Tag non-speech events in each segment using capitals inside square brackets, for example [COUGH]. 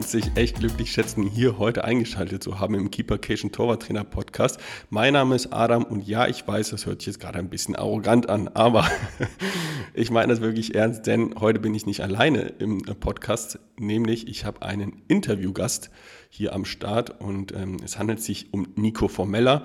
kannst dich echt glücklich schätzen, hier heute eingeschaltet zu haben im Keepercation Torwarttrainer Podcast. Mein Name ist Adam und ja, ich weiß, das hört sich jetzt gerade ein bisschen arrogant an, aber [LAUGHS] ich meine das wirklich ernst, denn heute bin ich nicht alleine im Podcast, nämlich ich habe einen Interviewgast hier am Start und ähm, es handelt sich um Nico Formella.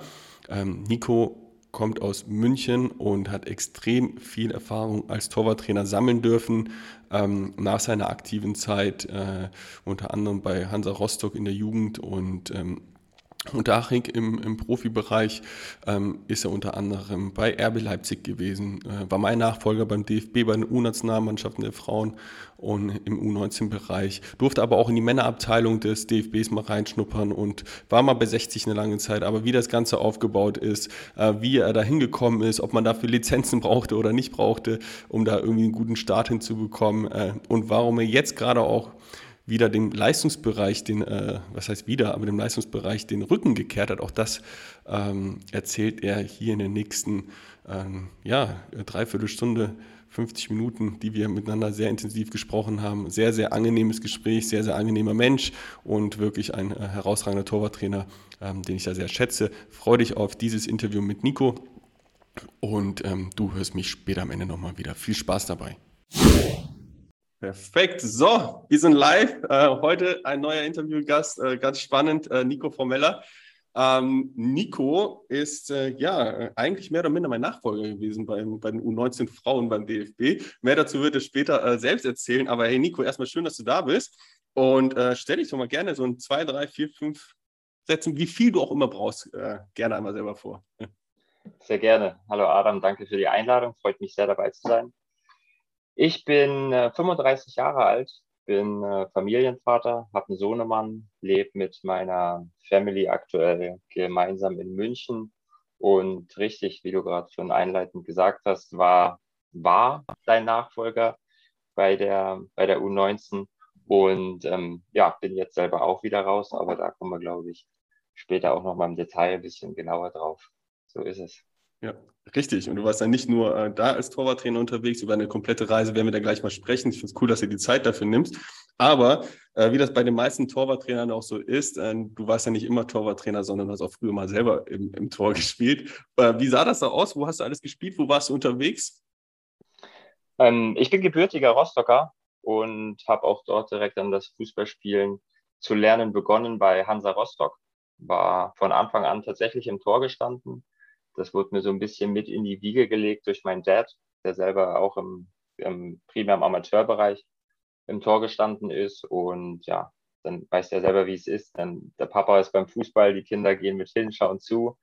Ähm, Nico kommt aus München und hat extrem viel Erfahrung als Torwarttrainer sammeln dürfen. Ähm, nach seiner aktiven Zeit, äh, unter anderem bei Hansa Rostock in der Jugend und ähm, und Aching im, im Profibereich ähm, ist er unter anderem bei RB Leipzig gewesen, äh, war mein Nachfolger beim DFB bei den U-Nationalmannschaften der Frauen und im U19-Bereich, durfte aber auch in die Männerabteilung des DFBs mal reinschnuppern und war mal bei 60 eine lange Zeit. Aber wie das Ganze aufgebaut ist, äh, wie er da hingekommen ist, ob man dafür Lizenzen brauchte oder nicht brauchte, um da irgendwie einen guten Start hinzubekommen äh, und warum er jetzt gerade auch wieder dem Leistungsbereich, den, äh, was heißt wieder, aber dem Leistungsbereich den Rücken gekehrt hat. Auch das ähm, erzählt er hier in den nächsten ähm, ja, Dreiviertelstunde, 50 Minuten, die wir miteinander sehr intensiv gesprochen haben. Sehr, sehr angenehmes Gespräch, sehr, sehr angenehmer Mensch und wirklich ein äh, herausragender Torwarttrainer, ähm, den ich da sehr schätze. Freue dich auf dieses Interview mit Nico und ähm, du hörst mich später am Ende nochmal wieder. Viel Spaß dabei. Perfekt. So, wir sind live. Äh, heute ein neuer Interviewgast, äh, ganz spannend, äh, Nico Formella. Ähm, Nico ist äh, ja eigentlich mehr oder minder mein Nachfolger gewesen beim, bei den U19 Frauen beim DFB. Mehr dazu wird er später äh, selbst erzählen. Aber hey Nico, erstmal schön, dass du da bist. Und äh, stell dich doch mal gerne so in zwei, drei, vier, fünf Sätzen, wie viel du auch immer brauchst, gerne einmal selber vor. Sehr gerne. Hallo Adam, danke für die Einladung. Freut mich sehr dabei zu sein. Ich bin äh, 35 Jahre alt, bin äh, Familienvater, habe einen Sohnemann, lebe mit meiner Family aktuell gemeinsam in München. Und richtig, wie du gerade schon einleitend gesagt hast, war, war dein Nachfolger bei der, bei der U19. Und ähm, ja, bin jetzt selber auch wieder raus, aber da kommen wir, glaube ich, später auch noch mal im Detail ein bisschen genauer drauf. So ist es. Ja, richtig. Und du warst dann nicht nur äh, da als Torwarttrainer unterwegs, über eine komplette Reise werden wir da gleich mal sprechen. Ich finde es cool, dass du die Zeit dafür nimmst. Aber äh, wie das bei den meisten Torwarttrainern auch so ist, äh, du warst ja nicht immer Torwarttrainer, sondern hast auch früher mal selber im, im Tor gespielt. Äh, wie sah das da aus? Wo hast du alles gespielt? Wo warst du unterwegs? Ähm, ich bin gebürtiger Rostocker und habe auch dort direkt an das Fußballspielen zu lernen begonnen bei Hansa Rostock. War von Anfang an tatsächlich im Tor gestanden das wurde mir so ein bisschen mit in die Wiege gelegt durch meinen Dad, der selber auch im, im primär im Amateurbereich im Tor gestanden ist. Und ja, dann weiß der selber, wie es ist. Dann der Papa ist beim Fußball, die Kinder gehen mit hin, schauen zu.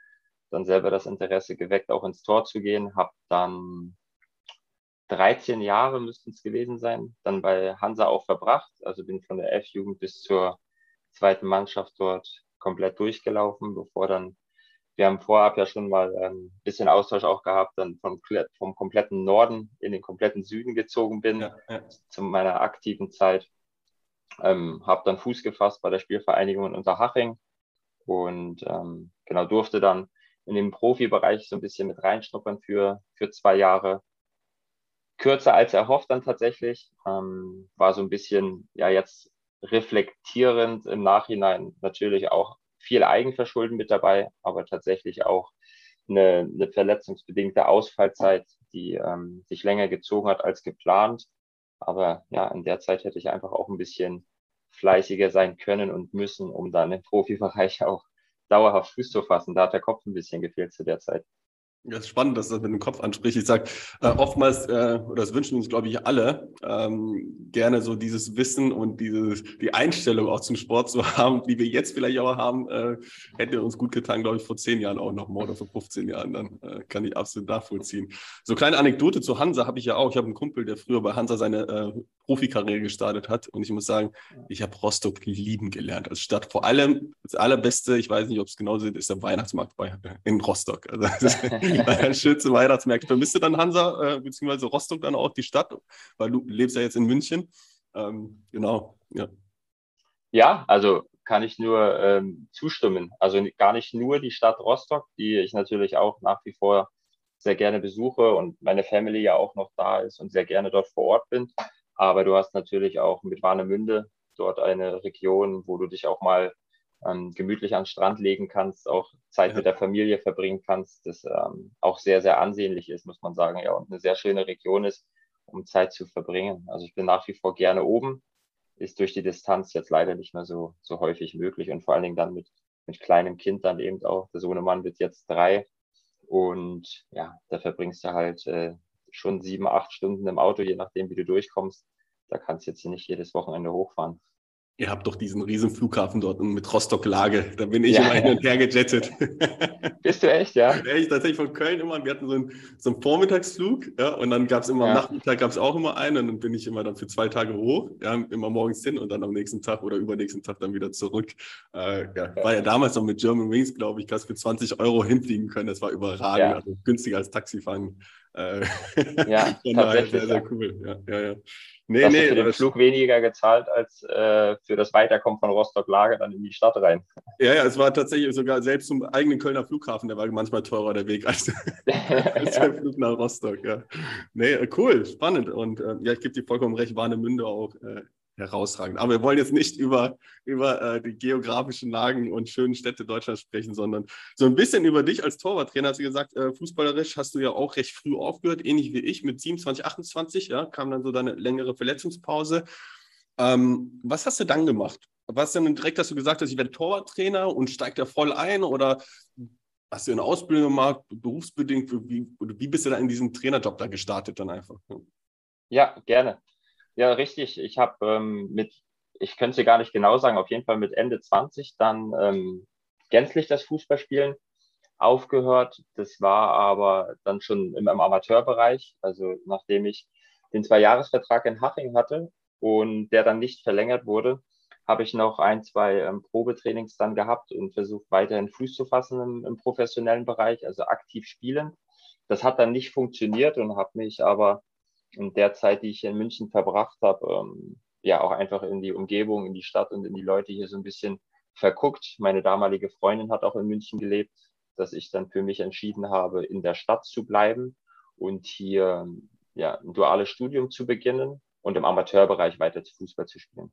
Dann selber das Interesse geweckt, auch ins Tor zu gehen. Hab dann 13 Jahre müssten es gewesen sein, dann bei Hansa auch verbracht. Also bin von der F-Jugend bis zur zweiten Mannschaft dort komplett durchgelaufen, bevor dann wir haben vorab ja schon mal ein ähm, bisschen Austausch auch gehabt, dann vom, vom kompletten Norden in den kompletten Süden gezogen bin ja, ja. zu meiner aktiven Zeit. Ähm, habe dann Fuß gefasst bei der Spielvereinigung in Unterhaching und ähm, genau durfte dann in dem Profibereich so ein bisschen mit reinschnuppern für, für zwei Jahre. Kürzer als erhofft dann tatsächlich. Ähm, war so ein bisschen, ja, jetzt reflektierend im Nachhinein natürlich auch viel Eigenverschulden mit dabei, aber tatsächlich auch eine, eine verletzungsbedingte Ausfallzeit, die ähm, sich länger gezogen hat als geplant. Aber ja, in der Zeit hätte ich einfach auch ein bisschen fleißiger sein können und müssen, um dann im Profibereich auch dauerhaft Fuß zu fassen. Da hat der Kopf ein bisschen gefehlt zu der Zeit. Ja, ist spannend, dass das mit dem Kopf anspricht. Ich sage äh, oftmals, äh, oder das wünschen uns, glaube ich, alle, ähm, gerne so dieses Wissen und diese, die Einstellung auch zum Sport zu [LAUGHS] haben, die wir jetzt vielleicht auch haben, äh, hätte uns gut getan, glaube ich, vor zehn Jahren auch noch mal oder vor 15 Jahren. Dann äh, kann ich absolut nachvollziehen. So kleine Anekdote zu Hansa habe ich ja auch. Ich habe einen Kumpel, der früher bei Hansa seine äh, Profikarriere gestartet hat. Und ich muss sagen, ich habe Rostock lieben gelernt als Stadt. Vor allem das Allerbeste, ich weiß nicht, ob es genauso ist, ist der Weihnachtsmarkt bei, in Rostock. Also das ist [LAUGHS] ein schönste Weihnachtsmarkt. Vermisst du dann Hansa, äh, beziehungsweise Rostock dann auch die Stadt? Weil du lebst ja jetzt in München. Ähm, genau, ja. Ja, also kann ich nur ähm, zustimmen. Also gar nicht nur die Stadt Rostock, die ich natürlich auch nach wie vor sehr gerne besuche und meine Family ja auch noch da ist und sehr gerne dort vor Ort bin, aber du hast natürlich auch mit Warnemünde dort eine Region, wo du dich auch mal ähm, gemütlich an den Strand legen kannst, auch Zeit ja. mit der Familie verbringen kannst, das ähm, auch sehr, sehr ansehnlich ist, muss man sagen, ja, und eine sehr schöne Region ist, um Zeit zu verbringen. Also ich bin nach wie vor gerne oben, ist durch die Distanz jetzt leider nicht mehr so, so häufig möglich und vor allen Dingen dann mit, mit kleinem Kind dann eben auch. Der Sohnemann wird jetzt drei und ja, da verbringst du halt äh, schon sieben, acht Stunden im Auto, je nachdem, wie du durchkommst. Da kannst du jetzt nicht jedes Wochenende hochfahren. Ihr habt doch diesen riesen Flughafen dort mit Rostock-Lage. Da bin ich ja, immer hin und her gejettet. Bist du echt, ja? [LAUGHS] Echt, tatsächlich von Köln immer. Wir hatten so einen, so einen Vormittagsflug, ja, und dann gab es immer ja. am Nachmittag gab es auch immer einen und dann bin ich immer dann für zwei Tage hoch, ja, immer morgens hin und dann am nächsten Tag oder übernächsten Tag dann wieder zurück. Äh, ja, war ja damals noch mit German Wings, glaube ich, hast für 20 Euro hinfliegen können. Das war überragend, also günstiger als Taxifahren. Äh, [LAUGHS] ja, tatsächlich. Sehr, sehr cool. Ja, ja, ja. Nee, nee, für den Flug weniger gezahlt als äh, für das Weiterkommen von Rostock-Lage dann in die Stadt rein. [LAUGHS] Ja, ja, es war tatsächlich sogar selbst zum eigenen Kölner Flughafen, der war manchmal teurer der Weg als, [LAUGHS] als der Flug nach Rostock. Ja. Nee, cool, spannend. Und äh, ja, ich gebe dir vollkommen recht, Warnemünde auch äh, herausragend. Aber wir wollen jetzt nicht über, über äh, die geografischen Lagen und schönen Städte Deutschlands sprechen, sondern so ein bisschen über dich als Torwarttrainer. Hast du gesagt, äh, fußballerisch hast du ja auch recht früh aufgehört, ähnlich wie ich, mit 27, 28, ja, kam dann so deine längere Verletzungspause. Ähm, was hast du dann gemacht? Was denn direkt, dass du gesagt hast, ich werde Torwarttrainer und steigt da voll ein oder hast du eine Ausbildung gemacht, berufsbedingt? Wie, wie bist du da in diesem Trainerjob da gestartet dann einfach? Ja, gerne. Ja, richtig. Ich habe ähm, mit, ich könnte es gar nicht genau sagen, auf jeden Fall mit Ende 20 dann ähm, gänzlich das Fußballspielen aufgehört. Das war aber dann schon im, im Amateurbereich. Also nachdem ich den Zwei-Jahres-Vertrag in Haching hatte und der dann nicht verlängert wurde, habe ich noch ein, zwei ähm, Probetrainings dann gehabt und versucht weiterhin Fuß zu fassen im, im professionellen Bereich, also aktiv spielen. Das hat dann nicht funktioniert und habe mich aber in der Zeit, die ich in München verbracht habe, ähm, ja auch einfach in die Umgebung, in die Stadt und in die Leute hier so ein bisschen verguckt. Meine damalige Freundin hat auch in München gelebt, dass ich dann für mich entschieden habe, in der Stadt zu bleiben und hier ja, ein duales Studium zu beginnen und im Amateurbereich weiter Fußball zu spielen.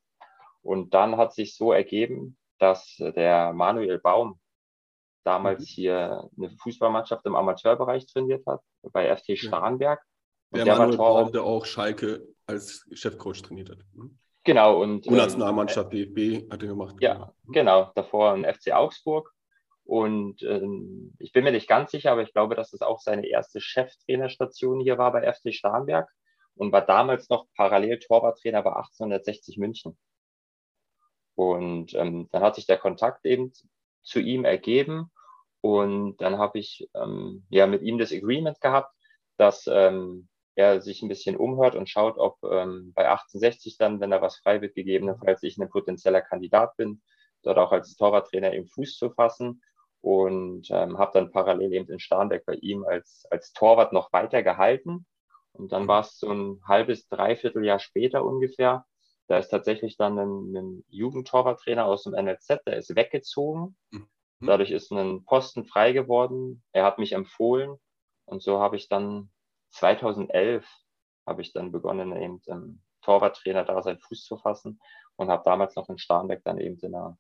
Und dann hat sich so ergeben, dass der Manuel Baum damals mhm. hier eine Fußballmannschaft im Amateurbereich trainiert hat, bei FT Starnberg. Der, der Manuel Baum, der auch Schalke als Chefcoach trainiert hat. Hm? Genau. Und, U-Nationalmannschaft ähm, DFB hat er gemacht. Ja, genau. genau. Davor ein FC Augsburg. Und ähm, ich bin mir nicht ganz sicher, aber ich glaube, dass es auch seine erste Cheftrainerstation hier war bei FC Starnberg und war damals noch parallel Torwarttrainer bei 1860 München. Und ähm, dann hat sich der Kontakt eben zu ihm ergeben und dann habe ich ähm, ja mit ihm das Agreement gehabt, dass ähm, er sich ein bisschen umhört und schaut, ob ähm, bei 1860 dann, wenn da was frei wird, gegebenenfalls ich ein potenzieller Kandidat bin, dort auch als Torwarttrainer im Fuß zu fassen und ähm, habe dann parallel eben in Starnberg bei ihm als, als Torwart noch weiter gehalten. Und dann war es so ein halbes, dreiviertel Jahr später ungefähr. Da ist tatsächlich dann ein, ein Jugendtorwarttrainer aus dem NLZ, der ist weggezogen. Mhm. Dadurch ist ein Posten frei geworden. Er hat mich empfohlen und so habe ich dann 2011 habe ich dann begonnen, eben im Torwarttrainer da seinen Fuß zu fassen und habe damals noch in Starnberg dann eben in der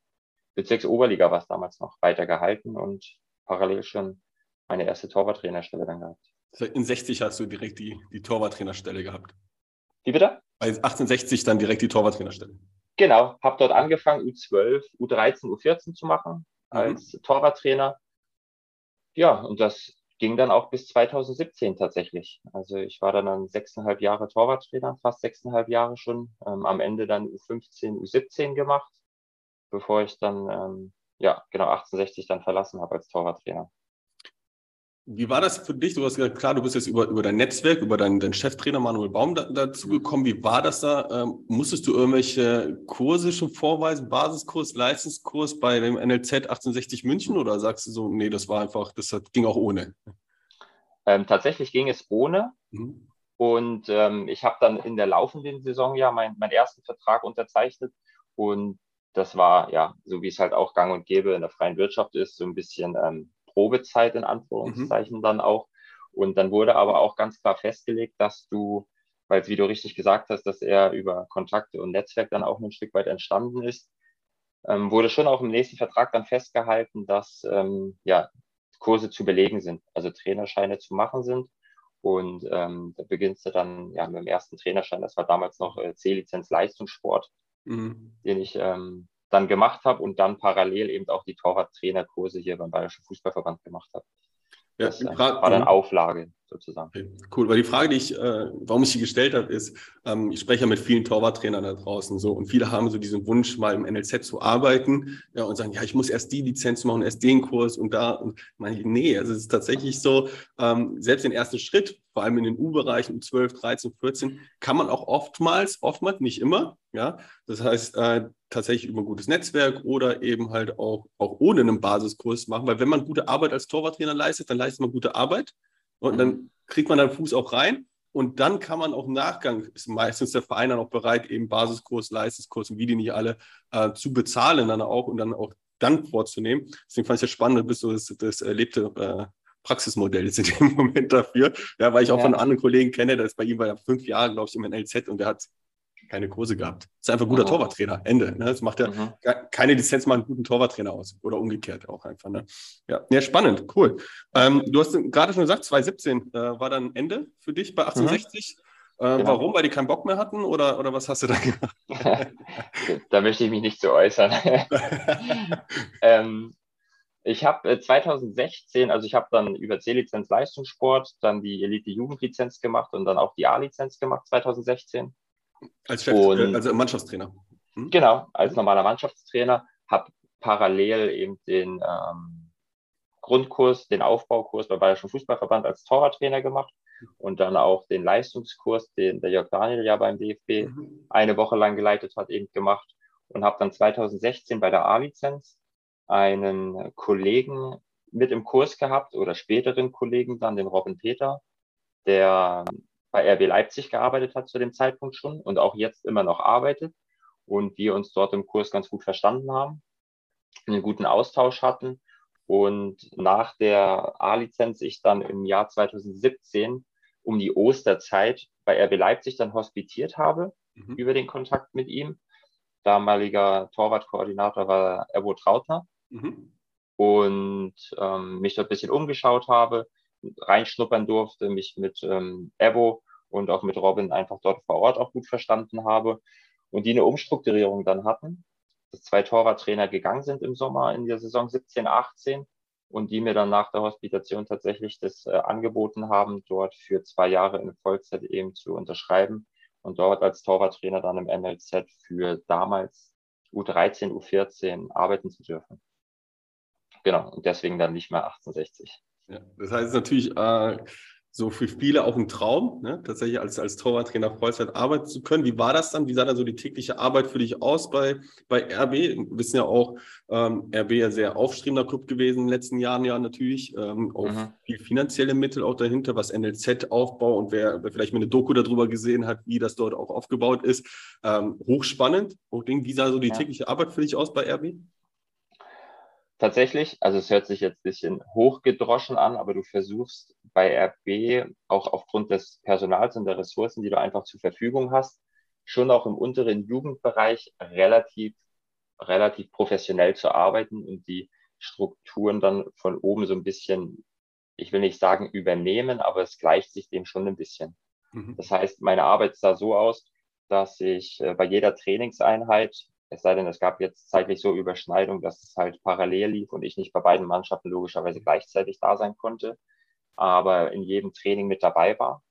Bezirksoberliga was damals noch weiter gehalten und parallel schon meine erste Torwarttrainerstelle dann gehabt. In 60 hast du direkt die, die Torwarttrainerstelle gehabt. Wie bitte? Bei 1860 dann direkt die Torwarttrainerstelle. Genau, habe dort angefangen, U12, U13, U14 zu machen mhm. als mhm. Torwarttrainer. Ja, und das ging dann auch bis 2017 tatsächlich. Also ich war dann, dann sechseinhalb Jahre Torwarttrainer, fast sechseinhalb Jahre schon. Ähm, am Ende dann U15, U17 gemacht, bevor ich dann, ähm, ja, genau 1860 dann verlassen habe als Torwarttrainer. Wie war das für dich? Du hast gesagt, klar, du bist jetzt über, über dein Netzwerk, über deinen, deinen Cheftrainer Manuel Baum da, dazu gekommen. Wie war das da? Ähm, musstest du irgendwelche Kurse schon vorweisen, Basiskurs, Leistungskurs bei dem NLZ 1860 München oder sagst du so, nee, das war einfach, das hat, ging auch ohne? Ähm, tatsächlich ging es ohne. Mhm. Und ähm, ich habe dann in der laufenden Saison ja mein, meinen ersten Vertrag unterzeichnet. Und das war ja, so wie es halt auch gang und gäbe in der freien Wirtschaft ist, so ein bisschen ähm, Probezeit in Anführungszeichen mhm. dann auch. Und dann wurde aber auch ganz klar festgelegt, dass du weil es, wie du richtig gesagt hast, dass er über Kontakte und Netzwerk dann auch ein Stück weit entstanden ist. Ähm, wurde schon auch im nächsten Vertrag dann festgehalten, dass ähm, ja, Kurse zu belegen sind, also Trainerscheine zu machen sind. Und ähm, da beginnst du dann ja mit dem ersten Trainerschein, das war damals noch äh, C-Lizenz Leistungssport, mhm. den ich ähm, dann gemacht habe und dann parallel eben auch die Torwart-Trainerkurse hier beim Bayerischen Fußballverband gemacht habe. Ja, das äh, war dann Auflage sozusagen. Cool, weil die Frage, die ich, äh, warum ich die gestellt habe, ist, ähm, ich spreche ja mit vielen Torwarttrainern da draußen so und viele haben so diesen Wunsch, mal im NLZ zu arbeiten ja, und sagen, ja, ich muss erst die Lizenz machen, erst den Kurs und da. Und meine nee, also es ist tatsächlich so, ähm, selbst den ersten Schritt, vor allem in den U-Bereichen, 12, 13, 14, kann man auch oftmals, oftmals, nicht immer, ja, das heißt, äh, tatsächlich über ein gutes Netzwerk oder eben halt auch, auch ohne einen Basiskurs machen, weil wenn man gute Arbeit als Torwarttrainer leistet, dann leistet man gute Arbeit und dann mhm. kriegt man den Fuß auch rein und dann kann man auch im Nachgang, ist meistens der Verein dann auch bereit, eben Basiskurs, Leistungskurs und wie die nicht alle äh, zu bezahlen dann auch und dann auch dann vorzunehmen. Deswegen fand ich es spannend, du bist so das, das erlebte äh, Praxismodell ist in dem [LAUGHS] Moment dafür. Ja, weil ich auch ja. von anderen Kollegen kenne, der ist bei ihm war ja fünf Jahre, glaube ich, im NLZ und der hat keine Kurse gehabt. Ist einfach ein guter mhm. Torwarttrainer. Ende. Ne? Das macht ja mhm. keine Lizenz mal einen guten Torwarttrainer aus. Oder umgekehrt auch einfach. Ne? Ja. ja, spannend, cool. Ähm, du hast gerade schon gesagt, 2017 äh, war dann Ende für dich bei 1860. Mhm. Äh, genau. Warum? Weil die keinen Bock mehr hatten oder, oder was hast du da gemacht? [LAUGHS] da möchte ich mich nicht zu äußern. [LAUGHS] ähm, ich habe äh, 2016, also ich habe dann über C-Lizenz Leistungssport, dann die Elite-Jugendlizenz gemacht und dann auch die A-Lizenz gemacht 2016. Als Chef, und, äh, also Mannschaftstrainer. Hm? Genau, als normaler Mannschaftstrainer, habe parallel eben den ähm, Grundkurs, den Aufbaukurs beim Bayerischen Fußballverband als Torwarttrainer gemacht und dann auch den Leistungskurs, den der Jörg Daniel ja beim DFB mhm. eine Woche lang geleitet hat, eben gemacht und habe dann 2016 bei der A-Lizenz einen Kollegen mit im Kurs gehabt oder späteren Kollegen dann, den Robin Peter, der bei RB Leipzig gearbeitet hat zu dem Zeitpunkt schon und auch jetzt immer noch arbeitet und wir uns dort im Kurs ganz gut verstanden haben, einen guten Austausch hatten und nach der A-Lizenz ich dann im Jahr 2017 um die Osterzeit bei RB Leipzig dann hospitiert habe mhm. über den Kontakt mit ihm. Damaliger Torwartkoordinator war Erbo Trautner mhm. und ähm, mich dort ein bisschen umgeschaut habe, reinschnuppern durfte, mich mit ähm, Evo und auch mit Robin einfach dort vor Ort auch gut verstanden habe und die eine Umstrukturierung dann hatten, dass zwei Torwarttrainer gegangen sind im Sommer in der Saison 17, 18 und die mir dann nach der Hospitation tatsächlich das äh, angeboten haben, dort für zwei Jahre in Vollzeit eben zu unterschreiben und dort als Torwarttrainer dann im NLZ für damals U13, U14 arbeiten zu dürfen. Genau, und deswegen dann nicht mehr 1860. Ja, das heißt natürlich äh, so für viele auch ein Traum, ne? tatsächlich als, als Torwarttrainer Vollzeit arbeiten zu können. Wie war das dann? Wie sah dann so die tägliche Arbeit für dich aus bei, bei RB? Wir wissen ja auch, ähm, RB ja sehr aufstrebender Club gewesen in den letzten Jahren ja natürlich. Ähm, auch mhm. viel finanzielle Mittel auch dahinter, was NLZ-Aufbau und wer, wer, vielleicht mal eine Doku darüber gesehen hat, wie das dort auch aufgebaut ist. Ähm, hochspannend. Wie sah so die ja. tägliche Arbeit für dich aus bei RB? Tatsächlich, also es hört sich jetzt ein bisschen hochgedroschen an, aber du versuchst bei RB auch aufgrund des Personals und der Ressourcen, die du einfach zur Verfügung hast, schon auch im unteren Jugendbereich relativ, relativ professionell zu arbeiten und die Strukturen dann von oben so ein bisschen, ich will nicht sagen übernehmen, aber es gleicht sich dem schon ein bisschen. Mhm. Das heißt, meine Arbeit sah so aus, dass ich äh, bei jeder Trainingseinheit es sei denn, es gab jetzt zeitlich so Überschneidung, dass es halt parallel lief und ich nicht bei beiden Mannschaften logischerweise gleichzeitig da sein konnte, aber in jedem Training mit dabei war.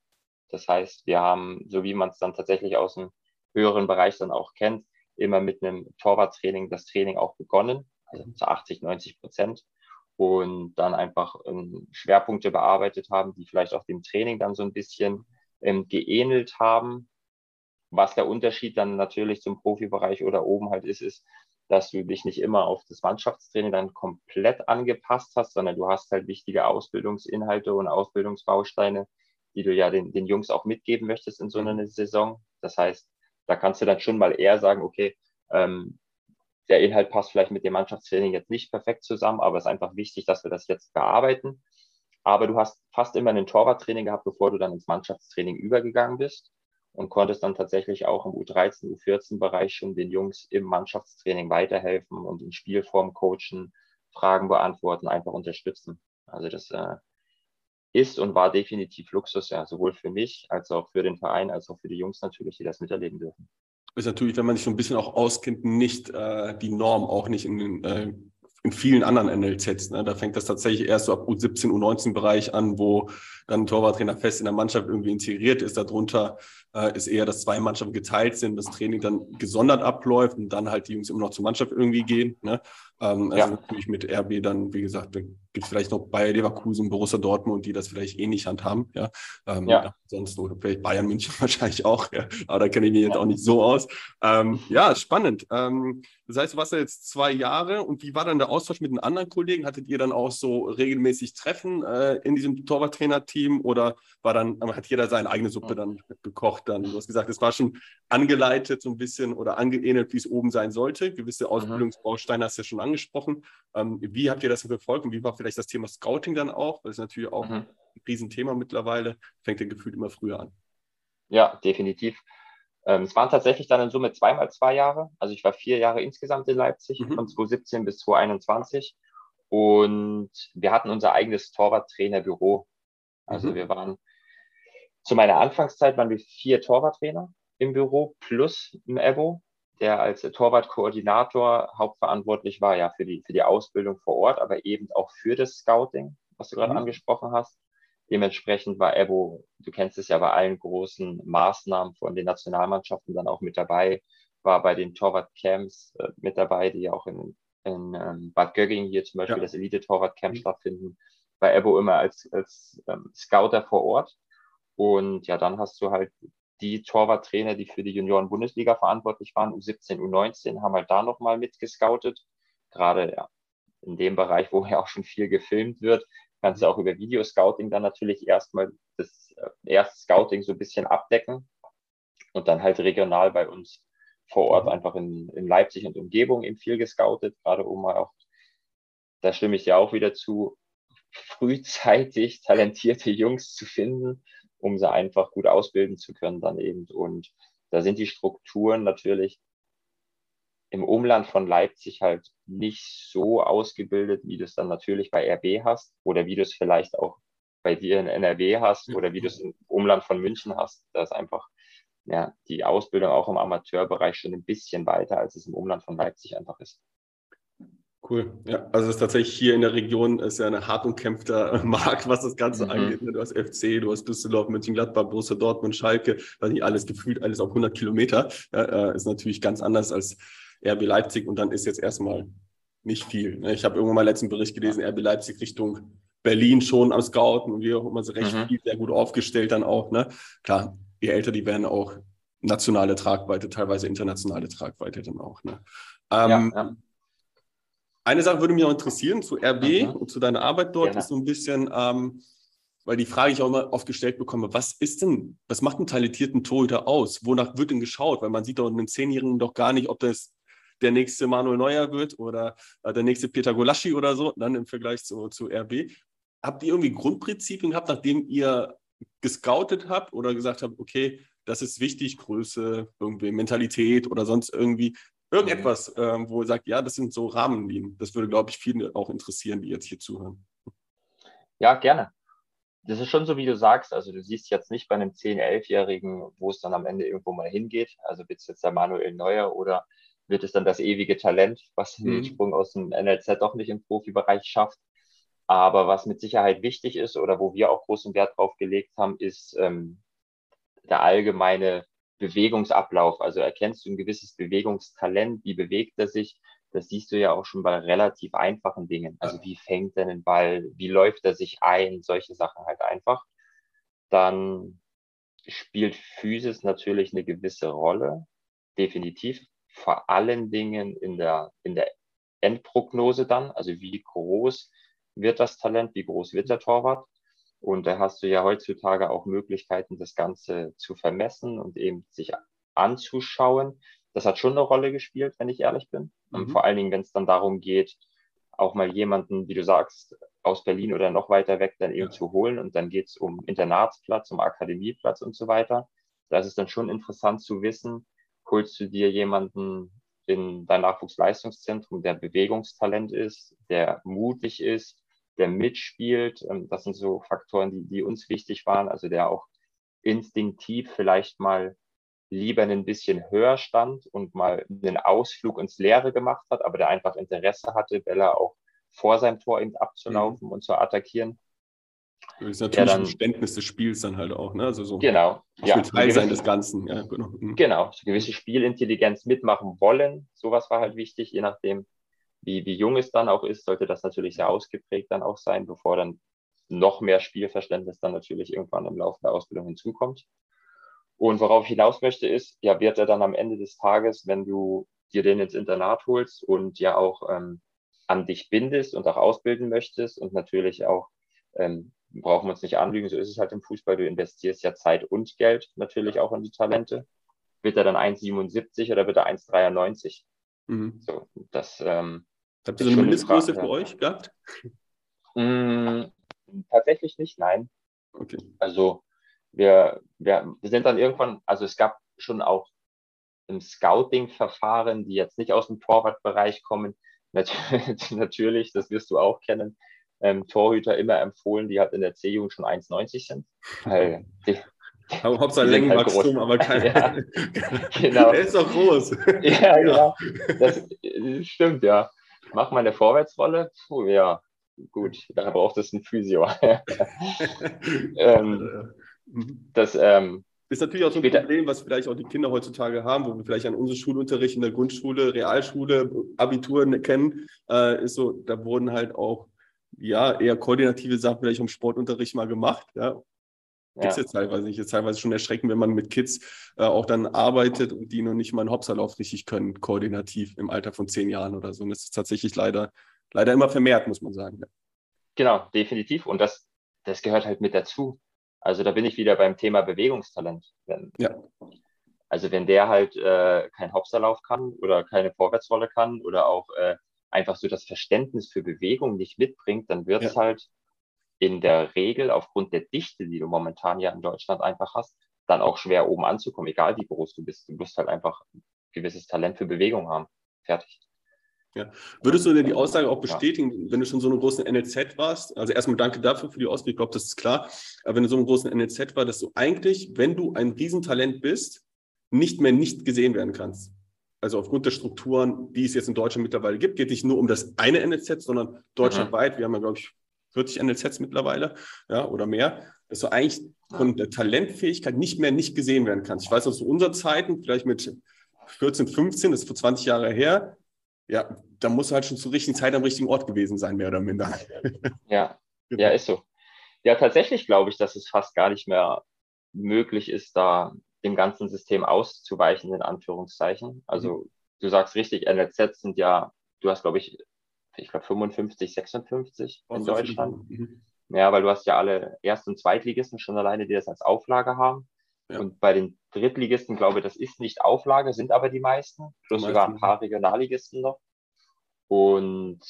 Das heißt, wir haben, so wie man es dann tatsächlich aus dem höheren Bereich dann auch kennt, immer mit einem Torwarttraining das Training auch begonnen, also zu 80, 90 Prozent und dann einfach ähm, Schwerpunkte bearbeitet haben, die vielleicht auch dem Training dann so ein bisschen ähm, geähnelt haben, was der Unterschied dann natürlich zum Profibereich oder oben halt ist, ist, dass du dich nicht immer auf das Mannschaftstraining dann komplett angepasst hast, sondern du hast halt wichtige Ausbildungsinhalte und Ausbildungsbausteine, die du ja den, den Jungs auch mitgeben möchtest in so einer mhm. Saison. Das heißt, da kannst du dann schon mal eher sagen, okay, ähm, der Inhalt passt vielleicht mit dem Mannschaftstraining jetzt nicht perfekt zusammen, aber es ist einfach wichtig, dass wir das jetzt bearbeiten. Aber du hast fast immer ein Torwarttraining gehabt, bevor du dann ins Mannschaftstraining übergegangen bist. Und konntest dann tatsächlich auch im U13, U14-Bereich schon den Jungs im Mannschaftstraining weiterhelfen und in Spielform coachen, Fragen beantworten, einfach unterstützen. Also das äh, ist und war definitiv Luxus, ja, sowohl für mich als auch für den Verein, als auch für die Jungs natürlich, die das miterleben dürfen. Ist natürlich, wenn man sich so ein bisschen auch auskennt, nicht äh, die Norm, auch nicht in den äh, in vielen anderen NLZs. Ne? Da fängt das tatsächlich erst so ab U17, U19-Bereich an, wo dann ein Torwarttrainer fest in der Mannschaft irgendwie integriert ist. Darunter äh, ist eher, dass zwei Mannschaften geteilt sind, das Training dann gesondert abläuft und dann halt die Jungs immer noch zur Mannschaft irgendwie gehen. Ne? Ähm, also ja. natürlich mit RB dann, wie gesagt, da gibt es vielleicht noch Bayer Leverkusen, Borussia Dortmund, die das vielleicht ähnlich handhaben. Ja? Ähm, ja. Sonst oder vielleicht Bayern München [LAUGHS] wahrscheinlich auch, ja? aber da kenne ich mich jetzt auch nicht so aus. Ähm, ja, spannend. Ähm, das heißt, du warst ja jetzt zwei Jahre und wie war dann der Austausch mit den anderen Kollegen? Hattet ihr dann auch so regelmäßig Treffen äh, in diesem Torwarttrainer-Team oder war dann, hat jeder seine eigene Suppe dann gekocht? Dann? Du hast gesagt, es war schon angeleitet so ein bisschen oder angeähnelt, wie es oben sein sollte. Gewisse mhm. Ausbildungsbausteine hast du ja schon angesprochen. Ähm, wie habt ihr das verfolgt und wie war vielleicht das Thema Scouting dann auch? Das ist natürlich auch mhm. ein Riesenthema mittlerweile. Fängt ja gefühlt immer früher an. Ja, definitiv. Ähm, es waren tatsächlich dann in Summe zweimal zwei Jahre. Also ich war vier Jahre insgesamt in Leipzig, mhm. von 2017 bis 2021. Und wir hatten unser eigenes Torwarttrainerbüro. Also mhm. wir waren zu meiner Anfangszeit waren wir vier Torwarttrainer im Büro plus im Ebo der als Torwartkoordinator hauptverantwortlich war, ja, für die, für die Ausbildung vor Ort, aber eben auch für das Scouting, was du gerade mhm. angesprochen hast. Dementsprechend war Ebo, du kennst es ja bei allen großen Maßnahmen von den Nationalmannschaften dann auch mit dabei, war bei den Torwartcamps äh, mit dabei, die auch in, in ähm, Bad Gögging hier zum Beispiel ja. das Elite-Torwart-Camp mhm. stattfinden, war Ebo immer als, als ähm, Scouter vor Ort. Und ja, dann hast du halt die Torwarttrainer, die für die Junioren-Bundesliga verantwortlich waren, U17, U19, haben halt da nochmal mitgescoutet. Gerade ja, in dem Bereich, wo ja auch schon viel gefilmt wird, kannst du auch über Videoscouting dann natürlich erstmal das äh, erste Scouting so ein bisschen abdecken und dann halt regional bei uns vor Ort mhm. einfach in, in Leipzig und Umgebung eben viel gescoutet, gerade um mal auch, da stimme ich ja auch wieder zu, frühzeitig [LAUGHS] talentierte Jungs zu finden um sie einfach gut ausbilden zu können dann eben. Und da sind die Strukturen natürlich im Umland von Leipzig halt nicht so ausgebildet, wie du es dann natürlich bei RB hast oder wie du es vielleicht auch bei dir in NRW hast oder wie du es im Umland von München hast. Da ist einfach ja, die Ausbildung auch im Amateurbereich schon ein bisschen weiter, als es im Umland von Leipzig einfach ist. Cool. Ja, also es ist tatsächlich hier in der Region ist ja ein hart umkämpfter [LAUGHS] Markt, was das Ganze mhm. angeht. Ne? Du hast FC, du hast Düsseldorf, Mönchengladbach, Borussia Dortmund, Schalke, weil nicht alles gefühlt, alles auf 100 Kilometer. Ja, äh, ist natürlich ganz anders als RB Leipzig und dann ist jetzt erstmal nicht viel. Ne? Ich habe irgendwann mal letzten Bericht gelesen, RB Leipzig Richtung Berlin schon am Scouten und wir auch immer so recht mhm. viel, sehr gut aufgestellt dann auch. Ne? Klar, je älter die werden auch nationale Tragweite, teilweise internationale Tragweite dann auch. Ne? Ähm, ja, ja. Eine Sache würde mich noch interessieren zu RB mhm. und zu deiner Arbeit dort, ja. ist so ein bisschen, ähm, weil die Frage ich auch immer oft gestellt bekomme, was ist denn, was macht einen talentierten Torhüter aus? Wonach wird denn geschaut? Weil man sieht doch einen Zehnjährigen doch gar nicht, ob das der nächste Manuel Neuer wird oder äh, der nächste Peter Golaschi oder so, dann im Vergleich zu, zu RB. Habt ihr irgendwie Grundprinzipien gehabt, nachdem ihr gescoutet habt oder gesagt habt, okay, das ist wichtig, Größe, irgendwie Mentalität oder sonst irgendwie, Irgendetwas, ähm, wo ihr sagt, ja, das sind so Rahmenlinien. Das würde, glaube ich, viele auch interessieren, die jetzt hier zuhören. Ja, gerne. Das ist schon so, wie du sagst. Also du siehst jetzt nicht bei einem 10-, 11-Jährigen, wo es dann am Ende irgendwo mal hingeht. Also wird es jetzt der Manuel Neuer oder wird es dann das ewige Talent, was mhm. den Sprung aus dem NLZ doch nicht im Profibereich schafft. Aber was mit Sicherheit wichtig ist oder wo wir auch großen Wert drauf gelegt haben, ist ähm, der allgemeine Bewegungsablauf. Also erkennst du ein gewisses Bewegungstalent, wie bewegt er sich? Das siehst du ja auch schon bei relativ einfachen Dingen. Also wie fängt er den Ball? Wie läuft er sich ein? Solche Sachen halt einfach. Dann spielt Physis natürlich eine gewisse Rolle. Definitiv. Vor allen Dingen in der, in der Endprognose dann. Also wie groß wird das Talent? Wie groß wird der Torwart? Und da hast du ja heutzutage auch Möglichkeiten, das Ganze zu vermessen und eben sich anzuschauen. Das hat schon eine Rolle gespielt, wenn ich ehrlich bin. Mhm. Und vor allen Dingen, wenn es dann darum geht, auch mal jemanden, wie du sagst, aus Berlin oder noch weiter weg dann eben ja. zu holen. Und dann geht es um Internatsplatz, um Akademieplatz und so weiter. da ist es dann schon interessant zu wissen, holst du dir jemanden in dein Nachwuchsleistungszentrum, der Bewegungstalent ist, der mutig ist, der mitspielt. Ähm, das sind so Faktoren, die, die uns wichtig waren. Also der auch instinktiv vielleicht mal lieber ein bisschen höher stand und mal einen Ausflug ins Leere gemacht hat, aber der einfach Interesse hatte, Bella auch vor seinem Tor eben abzulaufen mhm. und zu attackieren. Das ist natürlich dann, Verständnis des Spiels dann halt auch, ne? Also so genau, ja, Teil gewisse, sein des Ganzen. Ja, genau. Mhm. genau, so gewisse Spielintelligenz mitmachen wollen. Sowas war halt wichtig, je nachdem, wie, wie jung es dann auch ist, sollte das natürlich sehr ausgeprägt dann auch sein, bevor dann noch mehr Spielverständnis dann natürlich irgendwann im Laufe der Ausbildung hinzukommt. Und worauf ich hinaus möchte ist, ja, wird er dann am Ende des Tages, wenn du dir den ins Internat holst und ja auch ähm, an dich bindest und auch ausbilden möchtest und natürlich auch ähm, brauchen wir uns nicht anlügen, so ist es halt im Fußball. Du investierst ja Zeit und Geld natürlich auch in die Talente. Wird er dann 1,77 oder wird er 1,93? Mhm. So, das, ähm, Habt ihr so eine Mindestgröße für euch gehabt? Mm, tatsächlich nicht, nein. Okay. Also wir, wir, wir sind dann irgendwann, also es gab schon auch im Scouting-Verfahren, die jetzt nicht aus dem Torwartbereich kommen, [LAUGHS] natürlich, das wirst du auch kennen, ähm, Torhüter immer empfohlen, die halt in der C-Jugend schon 1,90 sind. Weil die, aber Hauptsache Längenwachstum, halt aber kein. Ja, [LAUGHS] genau. Der ist doch groß. Ja, genau. Das stimmt, ja. Mach mal eine Vorwärtsrolle. Puh, ja, gut, da braucht es ein Physio. [LAUGHS] ähm, das ähm, ist natürlich auch so ein Problem, was vielleicht auch die Kinder heutzutage haben, wo wir vielleicht an unsere Schulunterricht in der Grundschule, Realschule, Abitur kennen, äh, ist so, da wurden halt auch ja, eher koordinative Sachen vielleicht im Sportunterricht mal gemacht. Ja. Gibt es ja. jetzt teilweise nicht. Jetzt teilweise schon erschreckend, wenn man mit Kids äh, auch dann arbeitet und die noch nicht mal einen Hopserlauf richtig können, koordinativ im Alter von zehn Jahren oder so. Und das ist tatsächlich leider, leider immer vermehrt, muss man sagen. Ja. Genau, definitiv. Und das, das gehört halt mit dazu. Also da bin ich wieder beim Thema Bewegungstalent. Wenn, ja. Also wenn der halt äh, keinen Hopserlauf kann oder keine Vorwärtsrolle kann oder auch äh, einfach so das Verständnis für Bewegung nicht mitbringt, dann wird es ja. halt in der Regel aufgrund der Dichte, die du momentan ja in Deutschland einfach hast, dann auch schwer oben anzukommen, egal wie groß du bist. Du musst halt einfach ein gewisses Talent für Bewegung haben. Fertig. Ja. Würdest du denn die Aussage auch bestätigen, ja. wenn du schon so einen großen NLZ warst? Also erstmal danke dafür für die Ausbildung, ich glaube, das ist klar. Aber wenn du so einen großen NLZ warst, dass du eigentlich, wenn du ein Riesentalent bist, nicht mehr nicht gesehen werden kannst also aufgrund der Strukturen, die es jetzt in Deutschland mittlerweile gibt, geht nicht nur um das eine NLZ, sondern deutschlandweit. Mhm. Wir haben ja, glaube ich, 40 NLZs mittlerweile, ja, oder mehr, dass du eigentlich von der Talentfähigkeit nicht mehr nicht gesehen werden kannst. Ich weiß aus unserer Zeiten, vielleicht mit 14, 15, das ist vor 20 Jahre her, ja, da muss halt schon zur richtigen Zeit am richtigen Ort gewesen sein, mehr oder minder. Ja, genau. [LAUGHS] ja, ist so. Ja, tatsächlich glaube ich, dass es fast gar nicht mehr möglich ist, da dem ganzen System auszuweichen, in Anführungszeichen. Also mhm. du sagst richtig, NLZ sind ja, du hast, glaube ich, ich glaube 55, 56 in Deutschland. Mhm. Ja, weil du hast ja alle Erst- und Zweitligisten schon alleine, die das als Auflage haben. Ja. Und bei den Drittligisten, glaube ich, das ist nicht Auflage, sind aber die meisten, plus sogar ein paar Regionalligisten noch. Und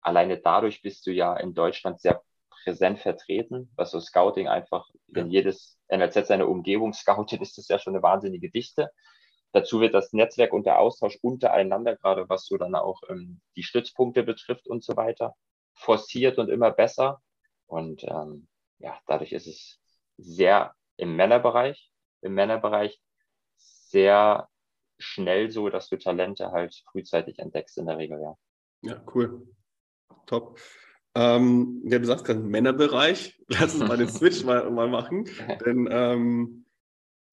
alleine dadurch bist du ja in Deutschland sehr präsent vertreten, was so Scouting einfach, wenn jedes NLZ seine Umgebung scoutet, ist das ja schon eine wahnsinnige Dichte. Dazu wird das Netzwerk und der Austausch untereinander, gerade was so dann auch ähm, die Stützpunkte betrifft und so weiter, forciert und immer besser. Und ähm, ja, dadurch ist es sehr im Männerbereich, im Männerbereich sehr schnell so, dass du Talente halt frühzeitig entdeckst in der Regel, ja. Ja, cool. Top. Ähm, ja, du sagst gerade Männerbereich. Lass uns mal den Switch [LAUGHS] mal, mal machen. Denn ähm,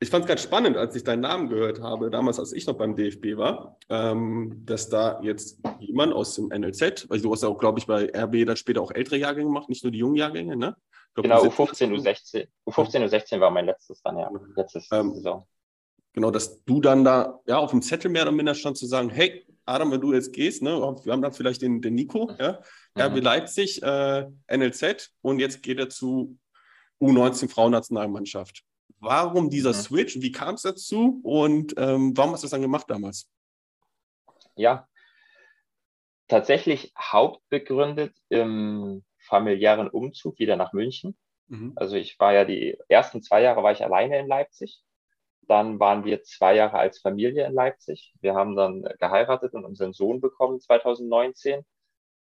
ich fand es ganz spannend, als ich deinen Namen gehört habe, damals, als ich noch beim DFB war, ähm, dass da jetzt jemand aus dem NLZ, weil du hast ja auch, glaube ich, bei RB dann später auch ältere Jahrgänge gemacht, nicht nur die jungen Jahrgänge, ne? Glaub, genau, U15, U16. U15, U16 war mein letztes dann, ja. Letztes ähm, Saison. Genau, dass du dann da ja auf dem Zettel mehr oder minder stand zu sagen, hey, Adam, wenn du jetzt gehst, ne, wir haben dann vielleicht den, den Nico, ja, mhm. RB Leipzig, äh, NLZ und jetzt geht er zu U19 Frauennationalmannschaft. Warum dieser mhm. Switch? Wie kam es dazu und ähm, warum hast du das dann gemacht damals? Ja, tatsächlich hauptbegründet im familiären Umzug wieder nach München. Mhm. Also ich war ja die ersten zwei Jahre war ich alleine in Leipzig dann waren wir zwei Jahre als Familie in Leipzig. Wir haben dann geheiratet und unseren Sohn bekommen 2019.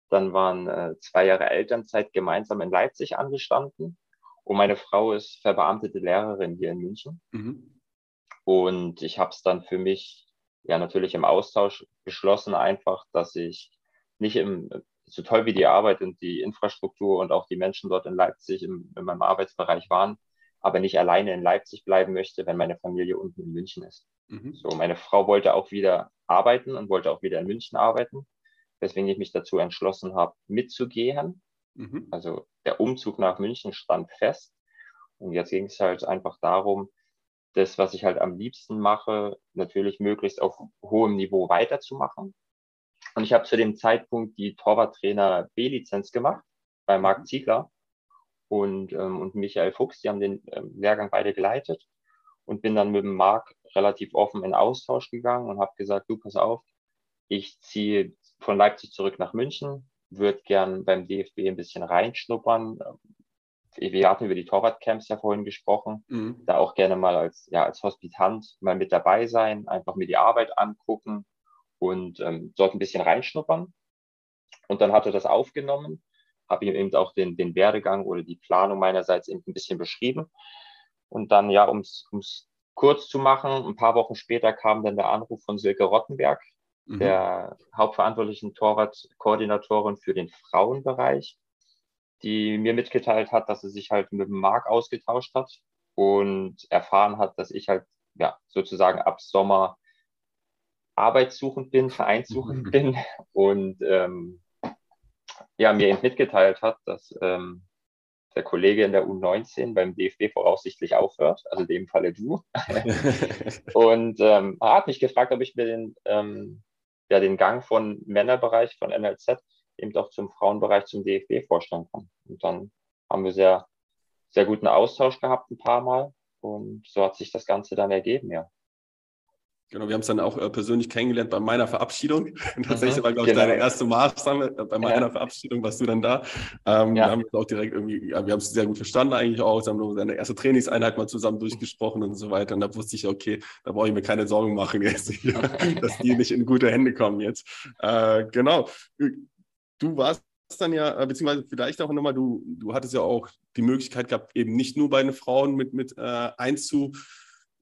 Dann waren äh, zwei Jahre Elternzeit gemeinsam in Leipzig angestanden. Und meine Frau ist verbeamtete Lehrerin hier in München. Mhm. Und ich habe es dann für mich ja natürlich im Austausch beschlossen, einfach, dass ich nicht im, so toll wie die Arbeit und die Infrastruktur und auch die Menschen dort in Leipzig im, in meinem Arbeitsbereich waren, aber nicht alleine in Leipzig bleiben möchte, wenn meine Familie unten in München ist. Mhm. So, meine Frau wollte auch wieder arbeiten und wollte auch wieder in München arbeiten, weswegen ich mich dazu entschlossen habe, mitzugehen. Mhm. Also der Umzug nach München stand fest. Und jetzt ging es halt einfach darum, das, was ich halt am liebsten mache, natürlich möglichst auf hohem Niveau weiterzumachen. Und ich habe zu dem Zeitpunkt die Torwarttrainer B-Lizenz gemacht bei Marc mhm. Ziegler und, ähm, und Michael Fuchs. Die haben den ähm, Lehrgang beide geleitet und bin dann mit dem Marc relativ offen in Austausch gegangen und habe gesagt, du pass auf, ich ziehe von Leipzig zurück nach München, würde gern beim DFB ein bisschen reinschnuppern. Wir hatten über die Torwartcamps ja vorhin gesprochen, mhm. da auch gerne mal als, ja, als Hospitant mal mit dabei sein, einfach mir die Arbeit angucken und ähm, dort ein bisschen reinschnuppern. Und dann hat er das aufgenommen habe ihm eben auch den, den Werdegang oder die Planung meinerseits eben ein bisschen beschrieben. Und dann, ja, um es kurz zu machen, ein paar Wochen später kam dann der Anruf von Silke Rottenberg, mhm. der hauptverantwortlichen Torwartkoordinatorin für den Frauenbereich, die mir mitgeteilt hat, dass sie sich halt mit dem Marc ausgetauscht hat und erfahren hat, dass ich halt ja sozusagen ab Sommer arbeitssuchend bin, vereinssuchend bin und ähm, ja, mir eben mitgeteilt hat, dass ähm, der Kollege in der U19 beim DFB voraussichtlich aufhört, also in dem Falle du. [LAUGHS] und ähm, er hat mich gefragt, ob ich mir den, ähm, ja, den Gang von Männerbereich von NLZ eben auch zum Frauenbereich zum DFB vorstellen kann. Und dann haben wir sehr, sehr guten Austausch gehabt ein paar Mal und so hat sich das Ganze dann ergeben, ja. Genau, wir haben es dann auch äh, persönlich kennengelernt bei meiner Verabschiedung. [LAUGHS] Tatsächlich mhm, war, glaube ich, genau. deine erste Maßnahme. Äh, bei meiner ja. Verabschiedung warst du dann da. Ähm, ja. Wir haben es auch direkt irgendwie, ja, wir haben es sehr gut verstanden eigentlich auch. Wir haben seine erste Trainingseinheit mal zusammen durchgesprochen und so weiter. Und da wusste ich, okay, da brauche ich mir keine Sorgen machen [LAUGHS] jetzt, [LAUGHS] dass die nicht in gute Hände kommen jetzt. Äh, genau. Du warst dann ja, äh, beziehungsweise vielleicht auch nochmal, du, du hattest ja auch die Möglichkeit gehabt, eben nicht nur bei den Frauen mit, mit äh, einzu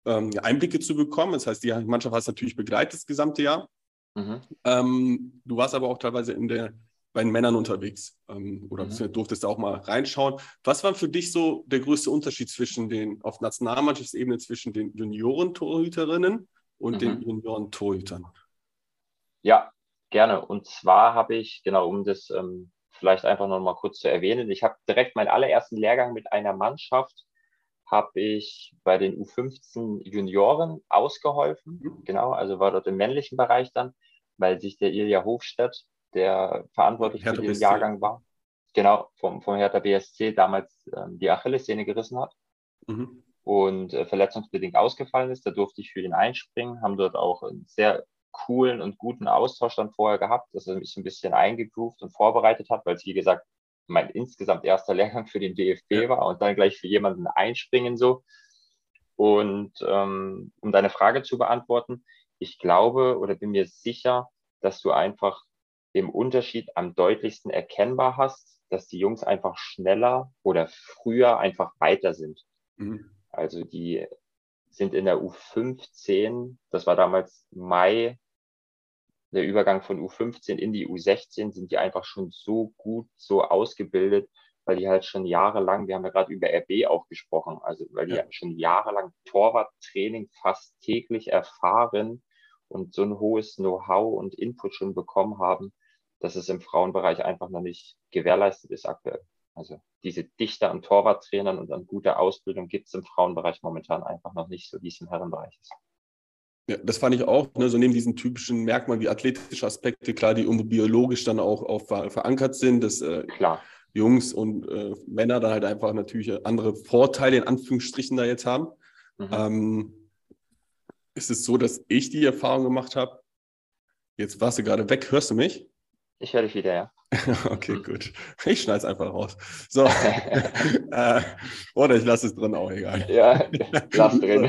ähm, Einblicke zu bekommen. Das heißt, die Mannschaft hast natürlich begleitet das gesamte Jahr. Mhm. Ähm, du warst aber auch teilweise in der, bei den Männern unterwegs ähm, oder mhm. durftest da auch mal reinschauen. Was war für dich so der größte Unterschied zwischen den, auf Nationalmannschaftsebene zwischen den Junioren-Torhüterinnen und mhm. den Junioren-Torhütern? Ja, gerne. Und zwar habe ich, genau, um das ähm, vielleicht einfach noch mal kurz zu erwähnen, ich habe direkt meinen allerersten Lehrgang mit einer Mannschaft habe ich bei den U15 Junioren ausgeholfen. Mhm. Genau, also war dort im männlichen Bereich dann, weil sich der Ilja Hofstedt, der verantwortlich Hertha für den BSC. Jahrgang war, genau, vom, vom Hertha BSC damals ähm, die Achillessehne gerissen hat. Mhm. Und äh, verletzungsbedingt ausgefallen ist. Da durfte ich für ihn einspringen, haben dort auch einen sehr coolen und guten Austausch dann vorher gehabt, dass er mich so ein bisschen eingegroovt und vorbereitet hat, weil es, wie gesagt, mein insgesamt erster Lehrgang für den DFB ja. war und dann gleich für jemanden einspringen so. Und ähm, um deine Frage zu beantworten, ich glaube oder bin mir sicher, dass du einfach den Unterschied am deutlichsten erkennbar hast, dass die Jungs einfach schneller oder früher einfach weiter sind. Mhm. Also die sind in der U15, das war damals Mai der Übergang von U15 in die U16 sind die einfach schon so gut, so ausgebildet, weil die halt schon jahrelang, wir haben ja gerade über RB auch gesprochen, also weil die ja. schon jahrelang Torwarttraining fast täglich erfahren und so ein hohes Know-how und Input schon bekommen haben, dass es im Frauenbereich einfach noch nicht gewährleistet ist aktuell. Also diese Dichte an Torwarttrainern und an guter Ausbildung gibt es im Frauenbereich momentan einfach noch nicht, so wie es im Herrenbereich ist. Ja, das fand ich auch, ne, so neben diesen typischen Merkmalen wie athletische Aspekte, klar, die irgendwo biologisch dann auch, auch verankert sind, dass äh. Jungs und äh, Männer da halt einfach natürlich andere Vorteile in Anführungsstrichen da jetzt haben. Mhm. Ähm, ist es so, dass ich die Erfahrung gemacht habe, jetzt warst du gerade weg, hörst du mich? Ich höre dich wieder, ja. [LAUGHS] okay, gut. Ich schneide es einfach raus. So. [LAUGHS] [LAUGHS] äh, oder ich lasse es drin, auch egal. Ja, lass drin.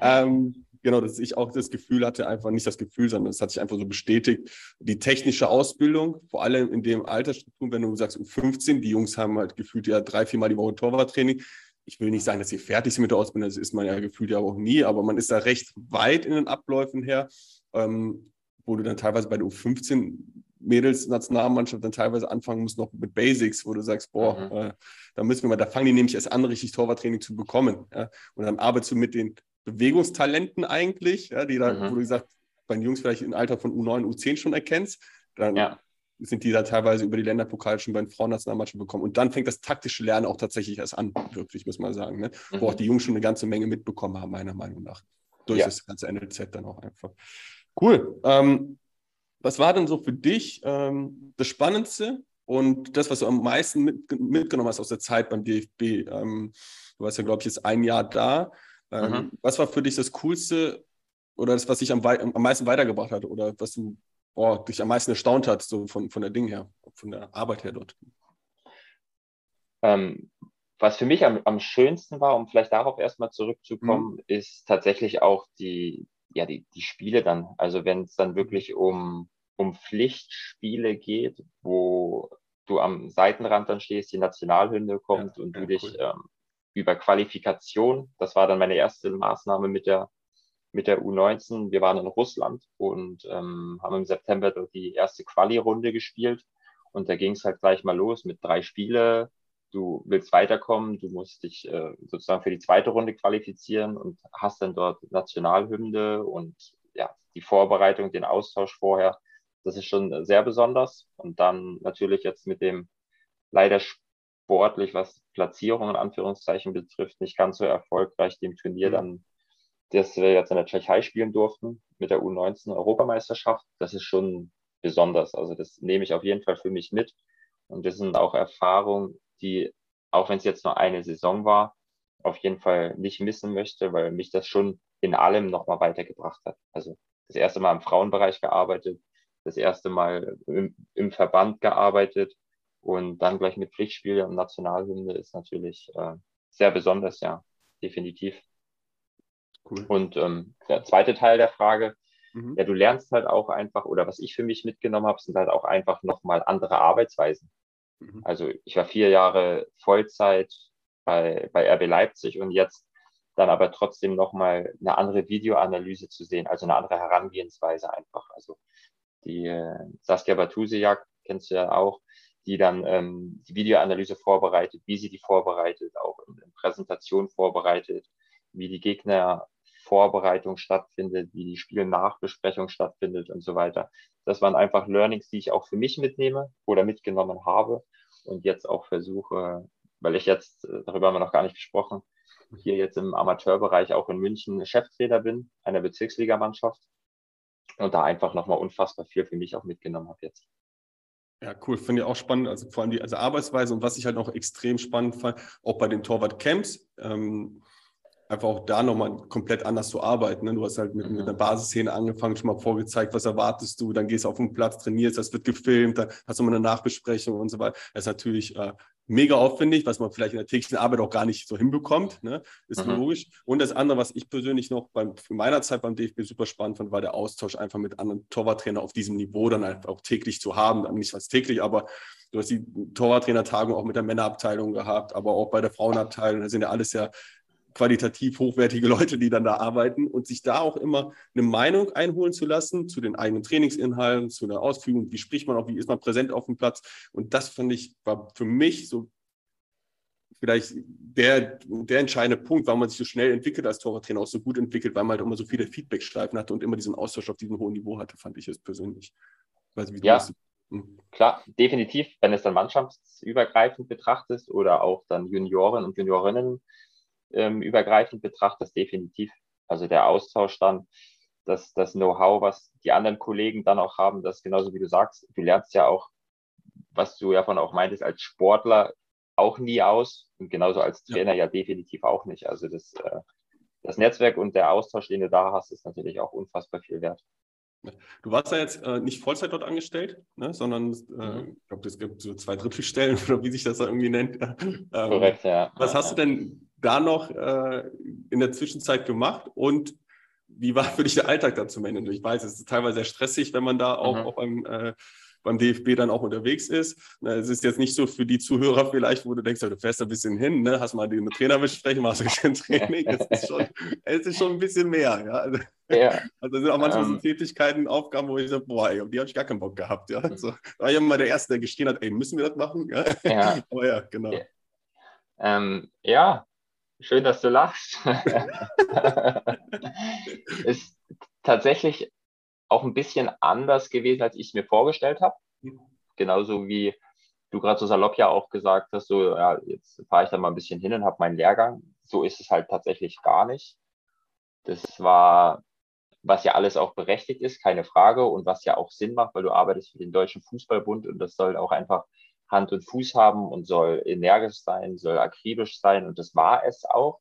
ähm, genau, dass ich auch das Gefühl hatte, einfach nicht das Gefühl, sondern es hat sich einfach so bestätigt, die technische Ausbildung, vor allem in dem Altersstruktur, wenn du sagst, um 15, die Jungs haben halt gefühlt ja drei, viermal die Woche Torwarttraining. Ich will nicht sagen, dass sie fertig sind mit der Ausbildung, das ist man ja gefühlt ja auch nie, aber man ist da recht weit in den Abläufen her, ähm, wo du dann teilweise bei der U15 Mädels Nationalmannschaft dann teilweise anfangen musst noch mit Basics, wo du sagst, boah, mhm. äh, da müssen wir mal, da fangen die nämlich erst an, richtig Torwarttraining zu bekommen. Ja? Und dann arbeitest du mit den Bewegungstalenten eigentlich, ja, die da, mhm. wo du gesagt, bei den Jungs vielleicht im Alter von U9, U10 schon erkennst, dann ja. sind die da teilweise über die Länderpokal schon bei den Frauennationalmannschaften bekommen. Und dann fängt das taktische Lernen auch tatsächlich erst an, wirklich, muss man sagen. Ne? Mhm. Wo auch die Jungs schon eine ganze Menge mitbekommen haben, meiner Meinung nach. Durch das ganze NLZ dann auch einfach. Cool. Ähm, was war denn so für dich ähm, das Spannendste und das, was du am meisten mit, mitgenommen hast aus der Zeit beim DFB? Ähm, du warst ja, glaube ich, jetzt ein Jahr da. Ähm, mhm. Was war für dich das Coolste oder das, was dich am, am meisten weitergebracht hat oder was du boah, dich am meisten erstaunt hat, so von, von der Ding her, von der Arbeit her dort? Ähm, was für mich am, am schönsten war, um vielleicht darauf erstmal zurückzukommen, mhm. ist tatsächlich auch die, ja, die, die Spiele dann. Also wenn es dann wirklich um, um Pflichtspiele geht, wo du am Seitenrand dann stehst, die Nationalhymne kommt ja, und du ja, dich cool. ähm, über Qualifikation. Das war dann meine erste Maßnahme mit der, mit der U19. Wir waren in Russland und ähm, haben im September dort die erste Quali-Runde gespielt. Und da ging es halt gleich mal los mit drei Spiele. Du willst weiterkommen, du musst dich äh, sozusagen für die zweite Runde qualifizieren und hast dann dort Nationalhymne und ja, die Vorbereitung, den Austausch vorher. Das ist schon sehr besonders. Und dann natürlich jetzt mit dem leider sportlich, was Platzierung in Anführungszeichen betrifft, nicht ganz so erfolgreich dem Turnier mhm. dann, das wir jetzt in der Tschechei spielen durften, mit der U19 Europameisterschaft. Das ist schon besonders. Also das nehme ich auf jeden Fall für mich mit. Und das sind auch Erfahrungen, die, auch wenn es jetzt nur eine Saison war, auf jeden Fall nicht missen möchte, weil mich das schon in allem nochmal weitergebracht hat. Also das erste Mal im Frauenbereich gearbeitet, das erste Mal im, im Verband gearbeitet, und dann gleich mit Pflichtspiele und Nationalhymne ist natürlich äh, sehr besonders, ja, definitiv. Cool. Und ähm, der zweite Teil der Frage, mhm. ja, du lernst halt auch einfach, oder was ich für mich mitgenommen habe, sind halt auch einfach nochmal andere Arbeitsweisen. Mhm. Also ich war vier Jahre Vollzeit bei, bei RB Leipzig und jetzt dann aber trotzdem nochmal eine andere Videoanalyse zu sehen, also eine andere Herangehensweise einfach. Also die äh, Saskia Batusiak kennst du ja auch, die dann ähm, die Videoanalyse vorbereitet, wie sie die vorbereitet, auch in, in Präsentation vorbereitet, wie die Gegnervorbereitung stattfindet, wie die Spielnachbesprechung stattfindet und so weiter. Das waren einfach Learnings, die ich auch für mich mitnehme oder mitgenommen habe und jetzt auch versuche, weil ich jetzt, äh, darüber haben wir noch gar nicht gesprochen, hier jetzt im Amateurbereich auch in München Cheftrainer bin, einer Bezirksligamannschaft und da einfach nochmal unfassbar viel für mich auch mitgenommen habe jetzt. Ja, cool. Finde ich auch spannend. Also vor allem die also Arbeitsweise und was ich halt noch extrem spannend fand, auch bei den Torwart-Camps, ähm, einfach auch da nochmal komplett anders zu arbeiten. Ne? Du hast halt mit, mit einer Basisszene angefangen, schon mal vorgezeigt, was erwartest du, dann gehst du auf den Platz, trainierst, das wird gefilmt, dann hast du mal eine Nachbesprechung und so weiter. Das ist natürlich äh, mega aufwendig, was man vielleicht in der täglichen Arbeit auch gar nicht so hinbekommt, ne? ist mhm. logisch. Und das andere, was ich persönlich noch beim, für meiner Zeit beim DFB super spannend fand, war der Austausch einfach mit anderen Torwarttrainern auf diesem Niveau dann einfach auch täglich zu haben. Nicht was täglich, aber du hast die Torwarttrainertagung auch mit der Männerabteilung gehabt, aber auch bei der Frauenabteilung. Da sind ja alles ja qualitativ hochwertige Leute, die dann da arbeiten und sich da auch immer eine Meinung einholen zu lassen zu den eigenen Trainingsinhalten, zu der Ausführung, wie spricht man auch, wie ist man präsent auf dem Platz. Und das fand ich, war für mich so vielleicht der, der entscheidende Punkt, warum man sich so schnell entwickelt als Torwarttrainer, auch so gut entwickelt, weil man halt immer so viele Feedbackschleifen hatte und immer diesen Austausch auf diesem hohen Niveau hatte, fand ich es persönlich. Weiß ja, hm. klar, definitiv, wenn es dann mannschaftsübergreifend betrachtest oder auch dann Junioren und Juniorinnen ähm, übergreifend betrachtest, definitiv. Also der Austausch dann, das, das Know-how, was die anderen Kollegen dann auch haben, das genauso wie du sagst, du lernst ja auch, was du ja von auch meintest, als Sportler auch nie aus und genauso als Trainer ja, ja definitiv auch nicht. Also das, äh, das Netzwerk und der Austausch, den du da hast, ist natürlich auch unfassbar viel wert. Du warst ja jetzt äh, nicht Vollzeit dort angestellt, ne, sondern äh, mhm. ich glaube, es gibt so zwei Drittelstellen [LAUGHS] oder wie sich das da irgendwie nennt. Ähm, Korrekt, ja. Was ja, hast du denn da noch äh, in der Zwischenzeit gemacht und wie war für dich der Alltag da zum Ende? Ich weiß, es ist teilweise sehr stressig, wenn man da auch mhm. auf einem äh, beim DFB dann auch unterwegs ist. Es ist jetzt nicht so für die Zuhörer vielleicht, wo du denkst, du fährst ein bisschen hin, ne? hast mal den Trainer besprechen, machst ein Training. Es ist, schon, es ist schon ein bisschen mehr. Ja? Also, ja. also sind auch manchmal um, so ähm. Tätigkeiten, Aufgaben, wo ich sage, boah, ey, die habe ich gar keinen Bock gehabt. Ja? Also, da war ich immer der Erste, der geschrien hat, ey, müssen wir das machen? Ja. ja. [LAUGHS] Aber ja, genau. Ja. Ähm, ja, schön, dass du lachst. [LAUGHS] ist tatsächlich auch ein bisschen anders gewesen, als ich es mir vorgestellt habe. Genauso wie du gerade so salopp ja auch gesagt hast, so, ja, jetzt fahre ich da mal ein bisschen hin und habe meinen Lehrgang. So ist es halt tatsächlich gar nicht. Das war, was ja alles auch berechtigt ist, keine Frage, und was ja auch Sinn macht, weil du arbeitest für den Deutschen Fußballbund und das soll auch einfach Hand und Fuß haben und soll energisch sein, soll akribisch sein und das war es auch.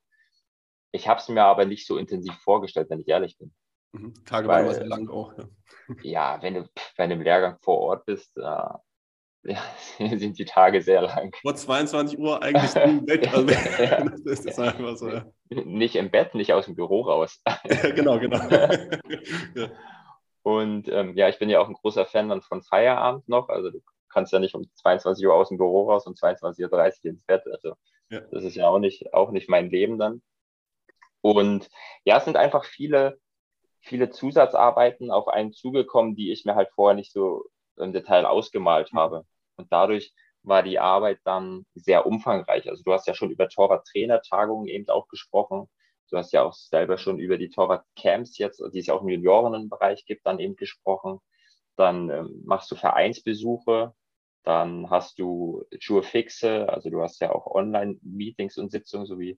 Ich habe es mir aber nicht so intensiv vorgestellt, wenn ich ehrlich bin. Mhm. Tage waren sehr lang auch. Ja. [LAUGHS] ja, wenn du bei einem Lehrgang vor Ort bist, äh, [LAUGHS] ja, sind die Tage sehr lang. Vor 22 Uhr eigentlich im Bett. Also, [LAUGHS] ja. das ist einfach so. Ja. Nicht im Bett, nicht aus dem Büro raus. ja, genau, genau. ja. Und ähm, ja, ich bin ja auch ein großer Fan dann von Feierabend noch. Also du kannst ja nicht um 22 Uhr aus dem Büro raus und 22.30 Uhr ins Bett. Also das ist ja auch nicht, auch nicht mein Leben dann. Und ja, es sind einfach viele viele Zusatzarbeiten auf einen zugekommen, die ich mir halt vorher nicht so im Detail ausgemalt mhm. habe. Und dadurch war die Arbeit dann sehr umfangreich. Also du hast ja schon über Torwart-Trainertagungen eben auch gesprochen. Du hast ja auch selber schon über die Torwart-Camps jetzt, die es ja auch im Juniorinnenbereich gibt, dann eben gesprochen. Dann ähm, machst du Vereinsbesuche, dann hast du Schuhe fixe, also du hast ja auch Online-Meetings und Sitzungen, so wie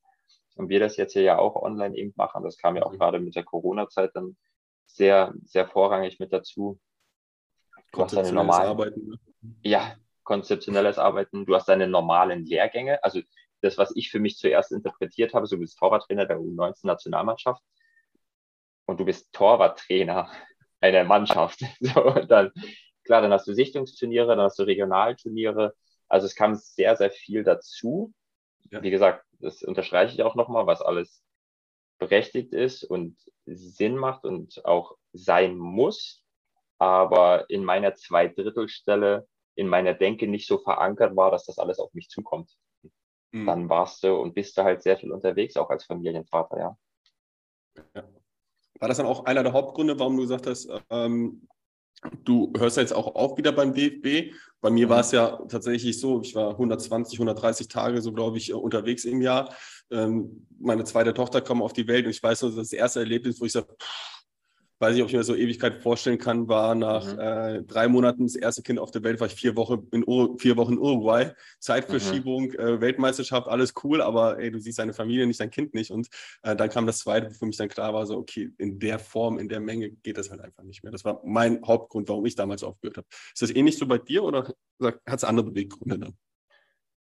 und wir das jetzt hier ja auch online eben machen. Das kam ja auch mhm. gerade mit der Corona-Zeit dann sehr, sehr vorrangig mit dazu. Du hast deine normalen, Arbeiten. Ne? Ja, konzeptionelles Arbeiten. Du hast deine normalen Lehrgänge. Also das, was ich für mich zuerst interpretiert habe, so du bist Torwarttrainer der U19-Nationalmannschaft und du bist Torwarttrainer einer Mannschaft. [LAUGHS] So, dann, klar, dann hast du Sichtungsturniere, dann hast du Regionalturniere. Also es kam sehr, sehr viel dazu. Ja. Wie gesagt, das unterstreiche ich auch nochmal, was alles berechtigt ist und Sinn macht und auch sein muss, aber in meiner Zweidrittelstelle, in meiner Denke nicht so verankert war, dass das alles auf mich zukommt. Mhm. Dann warst du und bist du halt sehr viel unterwegs, auch als Familienvater, ja. ja. War das dann auch einer der Hauptgründe, warum du gesagt hast, ähm, Du hörst jetzt auch auf wieder beim DFB. Bei mir war mhm. es ja tatsächlich so, ich war 120, 130 Tage, so glaube ich, unterwegs im Jahr. Ähm, meine zweite Tochter kam auf die Welt und ich weiß nur, das erste Erlebnis, wo ich sage, weiß nicht, ob ich mir so Ewigkeit vorstellen kann, war nach mhm. äh, drei Monaten das erste Kind auf der Welt, war ich vier Wochen in, Ur vier Wochen in Uruguay. Zeitverschiebung, mhm. äh, Weltmeisterschaft, alles cool, aber ey, du siehst deine Familie nicht, dein Kind nicht. Und äh, dann kam das zweite, wo für mich dann klar war, so, okay, in der Form, in der Menge geht das halt einfach nicht mehr. Das war mein Hauptgrund, warum ich damals aufgehört habe. Ist das ähnlich so bei dir oder hat es andere Beweggründe dann?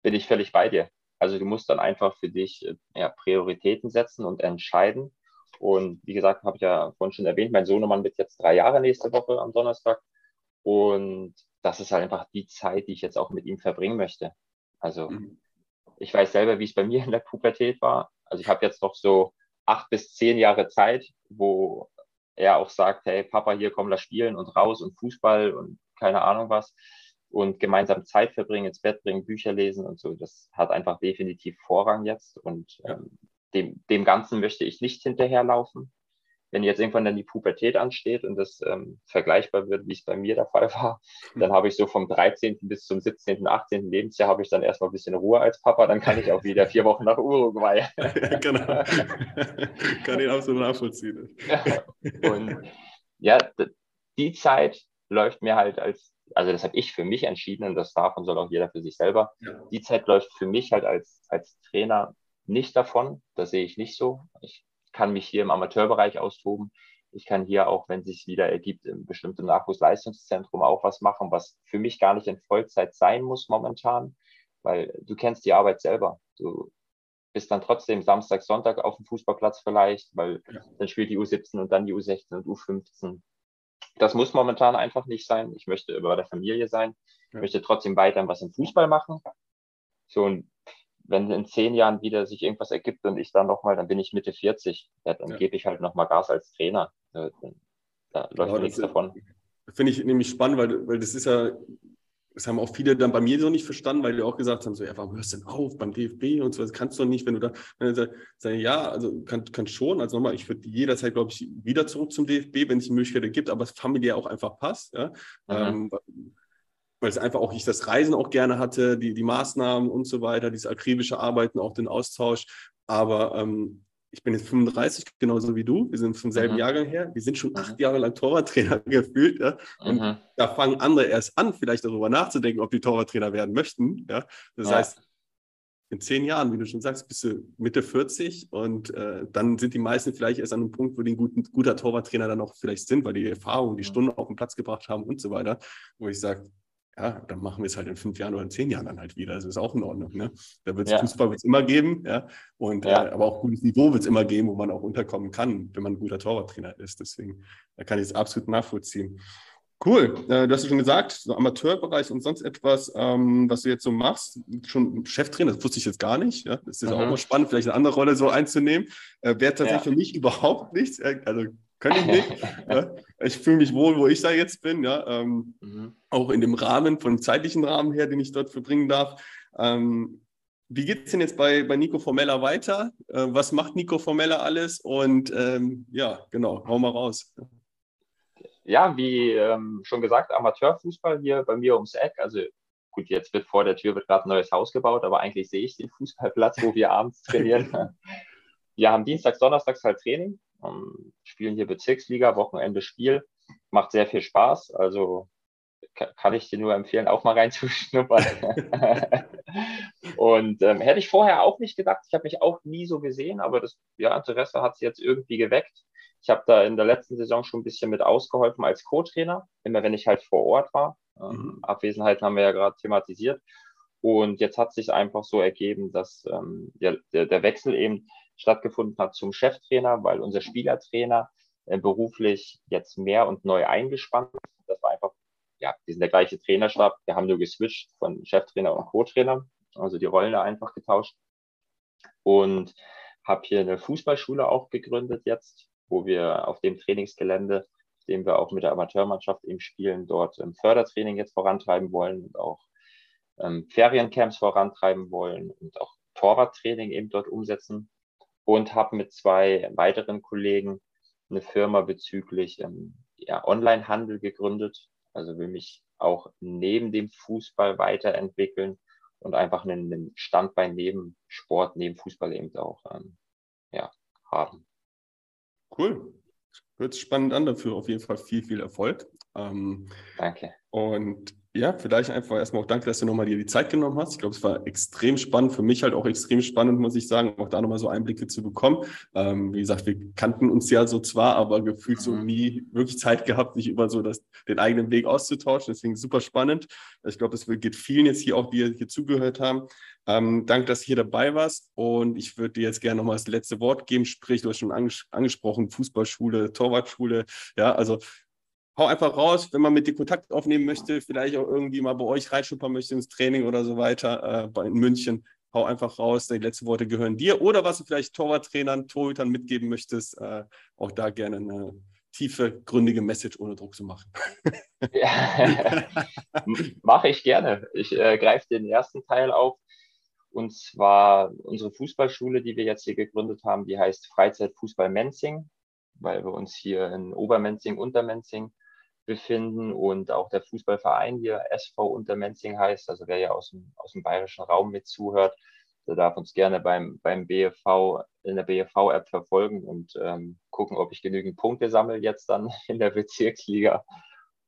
Bin ich völlig bei dir. Also du musst dann einfach für dich äh, ja, Prioritäten setzen und entscheiden und wie gesagt, habe ich ja vorhin schon erwähnt, mein Sohnemann wird jetzt drei Jahre nächste Woche am Donnerstag. Und das ist halt einfach die Zeit, die ich jetzt auch mit ihm verbringen möchte. Also mhm. ich weiß selber, wie es bei mir in der Pubertät war. Also ich habe jetzt noch so acht bis zehn Jahre Zeit, wo er auch sagt, hey Papa, hier komm, lass spielen und raus und Fußball und keine Ahnung was und gemeinsam Zeit verbringen, ins Bett bringen, Bücher lesen und so. Das hat einfach definitiv Vorrang jetzt und ähm, dem, dem Ganzen möchte ich nicht hinterherlaufen. Wenn jetzt irgendwann dann die Pubertät ansteht und das ähm, vergleichbar wird, wie es bei mir der Fall war, hm. dann habe ich so vom 13. bis zum 17., 18. Lebensjahr habe ich dann erstmal ein bisschen Ruhe als Papa, dann kann ich auch wieder vier Wochen nach Uruguay. [LAUGHS] genau. [LAUGHS] kann ich absolut nachvollziehen. [LAUGHS] und ja, die Zeit läuft mir halt als, also das habe ich für mich entschieden und das davon soll auch jeder für sich selber. Ja. Die Zeit läuft für mich halt als, als Trainer nicht davon. Das sehe ich nicht so. Ich kann mich hier im Amateurbereich austoben. Ich kann hier auch, wenn es sich wieder ergibt, im bestimmten Nachwuchsleistungszentrum auch was machen, was für mich gar nicht in Vollzeit sein muss momentan, weil du kennst die Arbeit selber. Du bist dann trotzdem Samstag, Sonntag auf dem Fußballplatz vielleicht, weil ja. dann spielt die U17 und dann die U16 und U15. Das muss momentan einfach nicht sein. Ich möchte bei der Familie sein. Ich möchte trotzdem weiterhin was im Fußball machen. So, und wenn in zehn Jahren wieder sich irgendwas ergibt und ich dann nochmal, dann bin ich Mitte 40, ja, dann ja. gebe ich halt nochmal Gas als Trainer. Da, da läuft genau, nichts davon. Finde ich nämlich spannend, weil, weil das ist ja, das haben auch viele dann bei mir so nicht verstanden, weil die auch gesagt haben, so, ja, warum hörst du denn auf beim DFB und so, das kannst du doch nicht, wenn du da, wenn du sagst, ja, also kann, kann schon, also nochmal, ich würde jederzeit, glaube ich, wieder zurück zum DFB, wenn es die Möglichkeit gibt, aber es familiär auch einfach passt, ja, mhm. ähm, weil es einfach auch ich das Reisen auch gerne hatte, die, die Maßnahmen und so weiter, dieses akribische Arbeiten, auch den Austausch, aber ähm, ich bin jetzt 35, genauso wie du. Wir sind vom selben mhm. Jahrgang her. Wir sind schon mhm. acht Jahre lang Torwarttrainer [LAUGHS] gefühlt. Ja? Und mhm. da fangen andere erst an, vielleicht darüber nachzudenken, ob die Torwarttrainer werden möchten. Ja? Das ja. heißt, in zehn Jahren, wie du schon sagst, bist du Mitte 40 und äh, dann sind die meisten vielleicht erst an einem Punkt, wo die ein guten, guter Torwarttrainer dann auch vielleicht sind, weil die Erfahrung, die Stunden auf den Platz gebracht haben und so weiter. Wo ich sage, ja, dann machen wir es halt in fünf Jahren oder in zehn Jahren dann halt wieder. Das ist auch in Ordnung. Ne? Da wird es ja. Fußball wird's immer geben, ja. Und ja. Äh, aber auch gutes Niveau wird es immer geben, wo man auch unterkommen kann, wenn man ein guter Torwarttrainer ist. Deswegen, da kann ich es absolut nachvollziehen. Cool. Äh, du hast ja schon gesagt, so Amateurbereich und sonst etwas, ähm, was du jetzt so machst, schon Cheftrainer, das wusste ich jetzt gar nicht. Ja? Das ist mhm. auch mal spannend, vielleicht eine andere Rolle so einzunehmen. Äh, Wäre tatsächlich ja. für mich [LAUGHS] überhaupt nichts. Also kann ich nicht. ja. Ich fühle mich wohl, wo ich da jetzt bin, ja. Ähm, mhm. Auch in dem Rahmen, vom zeitlichen Rahmen her, den ich dort verbringen darf. Ähm, wie geht es denn jetzt bei, bei Nico Formella weiter? Äh, was macht Nico Formella alles? Und ähm, ja, genau, hau mal raus. Ja, wie ähm, schon gesagt, Amateurfußball hier bei mir ums Eck. Also gut, jetzt wird vor der Tür wird gerade ein neues Haus gebaut, aber eigentlich sehe ich den Fußballplatz, wo wir abends trainieren. [LAUGHS] wir haben dienstags, donnerstags halt Training ähm, spielen hier Bezirksliga, Wochenende Spiel. Macht sehr viel Spaß. Also kann ich dir nur empfehlen, auch mal reinzuschnuppern. [LAUGHS] und ähm, hätte ich vorher auch nicht gedacht. Ich habe mich auch nie so gesehen, aber das ja, Interesse hat sich jetzt irgendwie geweckt. Ich habe da in der letzten Saison schon ein bisschen mit ausgeholfen als Co-Trainer, immer wenn ich halt vor Ort war. Ähm, mhm. Abwesenheiten haben wir ja gerade thematisiert. Und jetzt hat sich einfach so ergeben, dass ähm, der, der, der Wechsel eben stattgefunden hat zum Cheftrainer, weil unser Spielertrainer äh, beruflich jetzt mehr und neu eingespannt ist. Das war einfach, ja, wir sind der gleiche Trainerstab. Wir haben nur geswitcht von Cheftrainer und Co-Trainer, also die Rollen da einfach getauscht. Und habe hier eine Fußballschule auch gegründet jetzt, wo wir auf dem Trainingsgelände, dem wir auch mit der Amateurmannschaft eben spielen, dort im Fördertraining jetzt vorantreiben wollen und auch ähm, Feriencamps vorantreiben wollen und auch Torwarttraining eben dort umsetzen und habe mit zwei weiteren Kollegen eine Firma bezüglich ähm, ja, Onlinehandel gegründet. Also will mich auch neben dem Fußball weiterentwickeln und einfach einen, Standbein neben Sport, neben Fußball eben auch ähm, ja, haben. Cool. Hört sich spannend an dafür. Auf jeden Fall viel, viel Erfolg. Ähm, Danke. Und ja, vielleicht einfach erstmal auch danke, dass du nochmal dir die Zeit genommen hast. Ich glaube, es war extrem spannend, für mich halt auch extrem spannend, muss ich sagen, auch da nochmal so Einblicke zu bekommen. Ähm, wie gesagt, wir kannten uns ja so zwar, aber gefühlt so mhm. nie wirklich Zeit gehabt, sich über so das, den eigenen Weg auszutauschen. Deswegen super spannend. Ich glaube, das geht vielen jetzt hier auch, die hier zugehört haben. Ähm, danke, dass du hier dabei warst. Und ich würde dir jetzt gerne nochmal das letzte Wort geben. Sprich, du hast schon anges angesprochen, Fußballschule, Torwartschule. Ja, also hau einfach raus, wenn man mit dir Kontakt aufnehmen möchte, vielleicht auch irgendwie mal bei euch reinschnuppern möchte ins Training oder so weiter, äh, in München, hau einfach raus, die letzten Worte gehören dir. Oder was du vielleicht Torwarttrainern, Torhütern mitgeben möchtest, äh, auch da gerne eine tiefe, gründige Message ohne Druck zu machen. Ja. [LAUGHS] Mache ich gerne. Ich äh, greife den ersten Teil auf. Und zwar unsere Fußballschule, die wir jetzt hier gegründet haben, die heißt Freizeitfußball Menzing, weil wir uns hier in Obermenzing, Untermenzing befinden und auch der Fußballverein hier SV Untermenzing heißt. Also wer ja aus dem, aus dem bayerischen Raum mit zuhört, der darf uns gerne beim, beim BFV in der BFV-App verfolgen und ähm, gucken, ob ich genügend Punkte sammle jetzt dann [LAUGHS] in der Bezirksliga.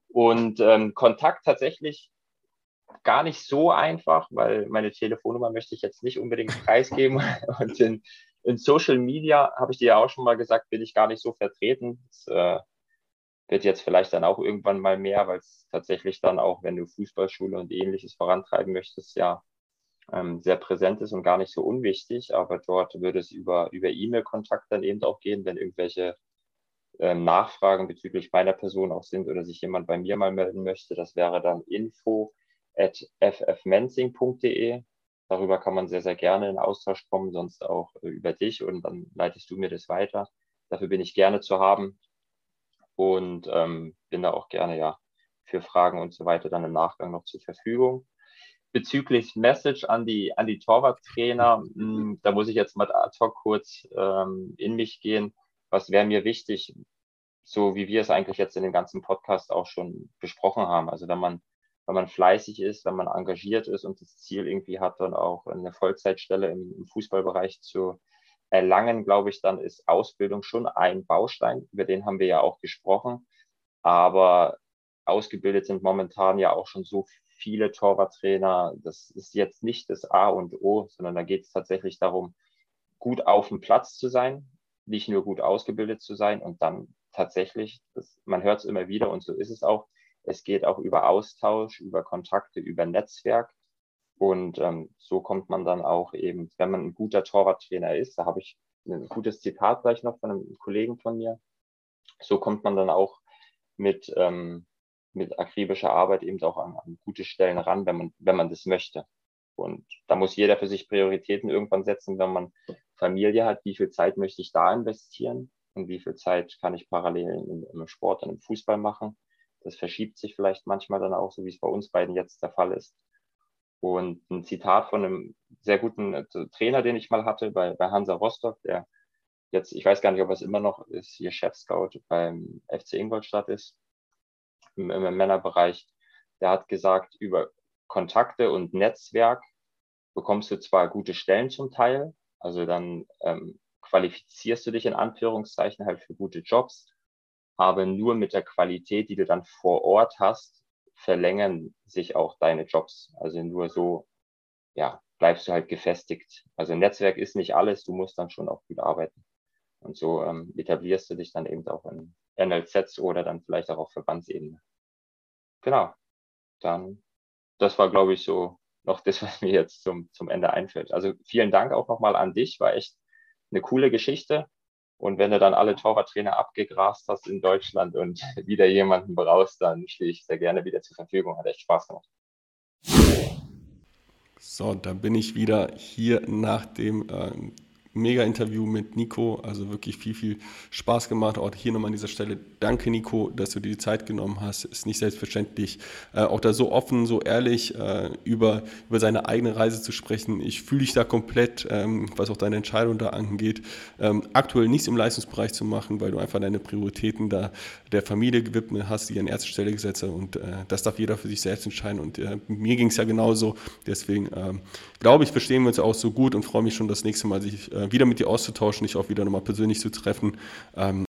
Und ähm, Kontakt tatsächlich gar nicht so einfach, weil meine Telefonnummer möchte ich jetzt nicht unbedingt [LAUGHS] preisgeben. [LAUGHS] Und in, in Social Media, habe ich dir ja auch schon mal gesagt, bin ich gar nicht so vertreten. Das, äh, wird jetzt vielleicht dann auch irgendwann mal mehr, weil es tatsächlich dann auch, wenn du Fußballschule und ähnliches vorantreiben möchtest, ja ähm, sehr präsent ist und gar nicht so unwichtig. Aber dort würde es über, über E-Mail-Kontakt dann eben auch gehen, wenn irgendwelche ähm, Nachfragen bezüglich meiner Person auch sind oder sich jemand bei mir mal melden möchte, das wäre dann info at ffmenzing.de. Darüber kann man sehr, sehr gerne in Austausch kommen, sonst auch äh, über dich und dann leitest du mir das weiter. Dafür bin ich gerne zu haben und ähm, bin da auch gerne ja für Fragen und so weiter dann im Nachgang noch zur Verfügung. Bezüglich Message an die, an die Torwarttrainer, hm, da muss ich jetzt mal ad hoc kurz ähm, in mich gehen. Was wäre mir wichtig, so wie wir es eigentlich jetzt in dem ganzen Podcast auch schon besprochen haben. Also wenn man, wenn man fleißig ist, wenn man engagiert ist und das Ziel irgendwie hat, dann auch eine Vollzeitstelle im, im Fußballbereich zu erlangen, glaube ich, dann ist Ausbildung schon ein Baustein. Über den haben wir ja auch gesprochen. Aber ausgebildet sind momentan ja auch schon so viele Torwarttrainer. Das ist jetzt nicht das A und O, sondern da geht es tatsächlich darum, gut auf dem Platz zu sein, nicht nur gut ausgebildet zu sein und dann tatsächlich, das, man hört es immer wieder und so ist es auch, es geht auch über Austausch, über Kontakte, über Netzwerk. Und ähm, so kommt man dann auch eben, wenn man ein guter Torwarttrainer ist, da habe ich ein gutes Zitat gleich noch von einem Kollegen von mir, so kommt man dann auch mit, ähm, mit akribischer Arbeit eben auch an, an gute Stellen ran, wenn man, wenn man das möchte. Und da muss jeder für sich Prioritäten irgendwann setzen, wenn man Familie hat, wie viel Zeit möchte ich da investieren und wie viel Zeit kann ich parallel im, im Sport und im Fußball machen. Das verschiebt sich vielleicht manchmal dann auch, so wie es bei uns beiden jetzt der Fall ist. Und ein Zitat von einem sehr guten äh, Trainer, den ich mal hatte bei, bei Hansa Rostock, der jetzt, ich weiß gar nicht, ob es immer noch ist, hier Chef-Scout beim FC Ingolstadt ist, im, im Männerbereich. Der hat gesagt, über Kontakte und Netzwerk bekommst du zwar gute Stellen zum Teil, also dann ähm, qualifizierst du dich in Anführungszeichen halt für gute Jobs, aber nur mit der Qualität, die du dann vor Ort hast, verlängern sich auch deine Jobs. Also nur so, ja, bleibst du halt gefestigt. Also Netzwerk ist nicht alles, du musst dann schon auch gut arbeiten. Und so ähm, etablierst du dich dann eben auch in NLZs oder dann vielleicht auch auf Verbandsebene. Genau. Dann, das war, glaube ich, so noch das, was mir jetzt zum, zum Ende einfällt. Also vielen Dank auch nochmal an dich, war echt eine coole Geschichte. Und wenn du dann alle Torwarttrainer abgegrast hast in Deutschland und [LAUGHS] wieder jemanden brauchst, dann stehe ich sehr gerne wieder zur Verfügung. Hat echt Spaß gemacht. So, da bin ich wieder hier nach dem äh, mega Interview mit Nico, also wirklich viel, viel Spaß gemacht. Auch hier nochmal an dieser Stelle danke, Nico, dass du dir die Zeit genommen hast. Ist nicht selbstverständlich, äh, auch da so offen, so ehrlich äh, über, über seine eigene Reise zu sprechen. Ich fühle dich da komplett, ähm, was auch deine Entscheidung da angeht, ähm, aktuell nichts im Leistungsbereich zu machen, weil du einfach deine Prioritäten da der Familie gewidmet hast, die an erste Stelle gesetzt hast. Und äh, das darf jeder für sich selbst entscheiden. Und äh, mir ging es ja genauso. Deswegen ähm, glaube ich, verstehen wir uns auch so gut und freue mich schon das nächste Mal, sich äh, wieder mit dir auszutauschen, dich auch wieder nochmal persönlich zu treffen. Ähm,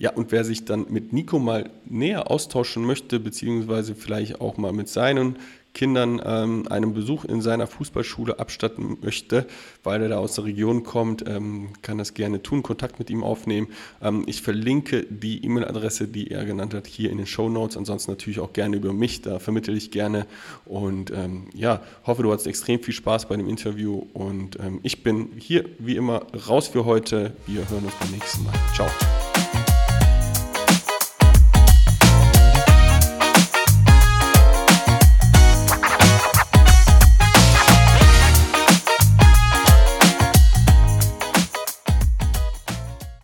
ja, und wer sich dann mit Nico mal näher austauschen möchte, beziehungsweise vielleicht auch mal mit seinen Kindern ähm, einen Besuch in seiner Fußballschule abstatten möchte, weil er da aus der Region kommt, ähm, kann das gerne tun, Kontakt mit ihm aufnehmen. Ähm, ich verlinke die E-Mail-Adresse, die er genannt hat, hier in den Show Notes. Ansonsten natürlich auch gerne über mich, da vermittle ich gerne. Und ähm, ja, hoffe, du hattest extrem viel Spaß bei dem Interview. Und ähm, ich bin hier wie immer raus für heute. Wir hören uns beim nächsten Mal. Ciao.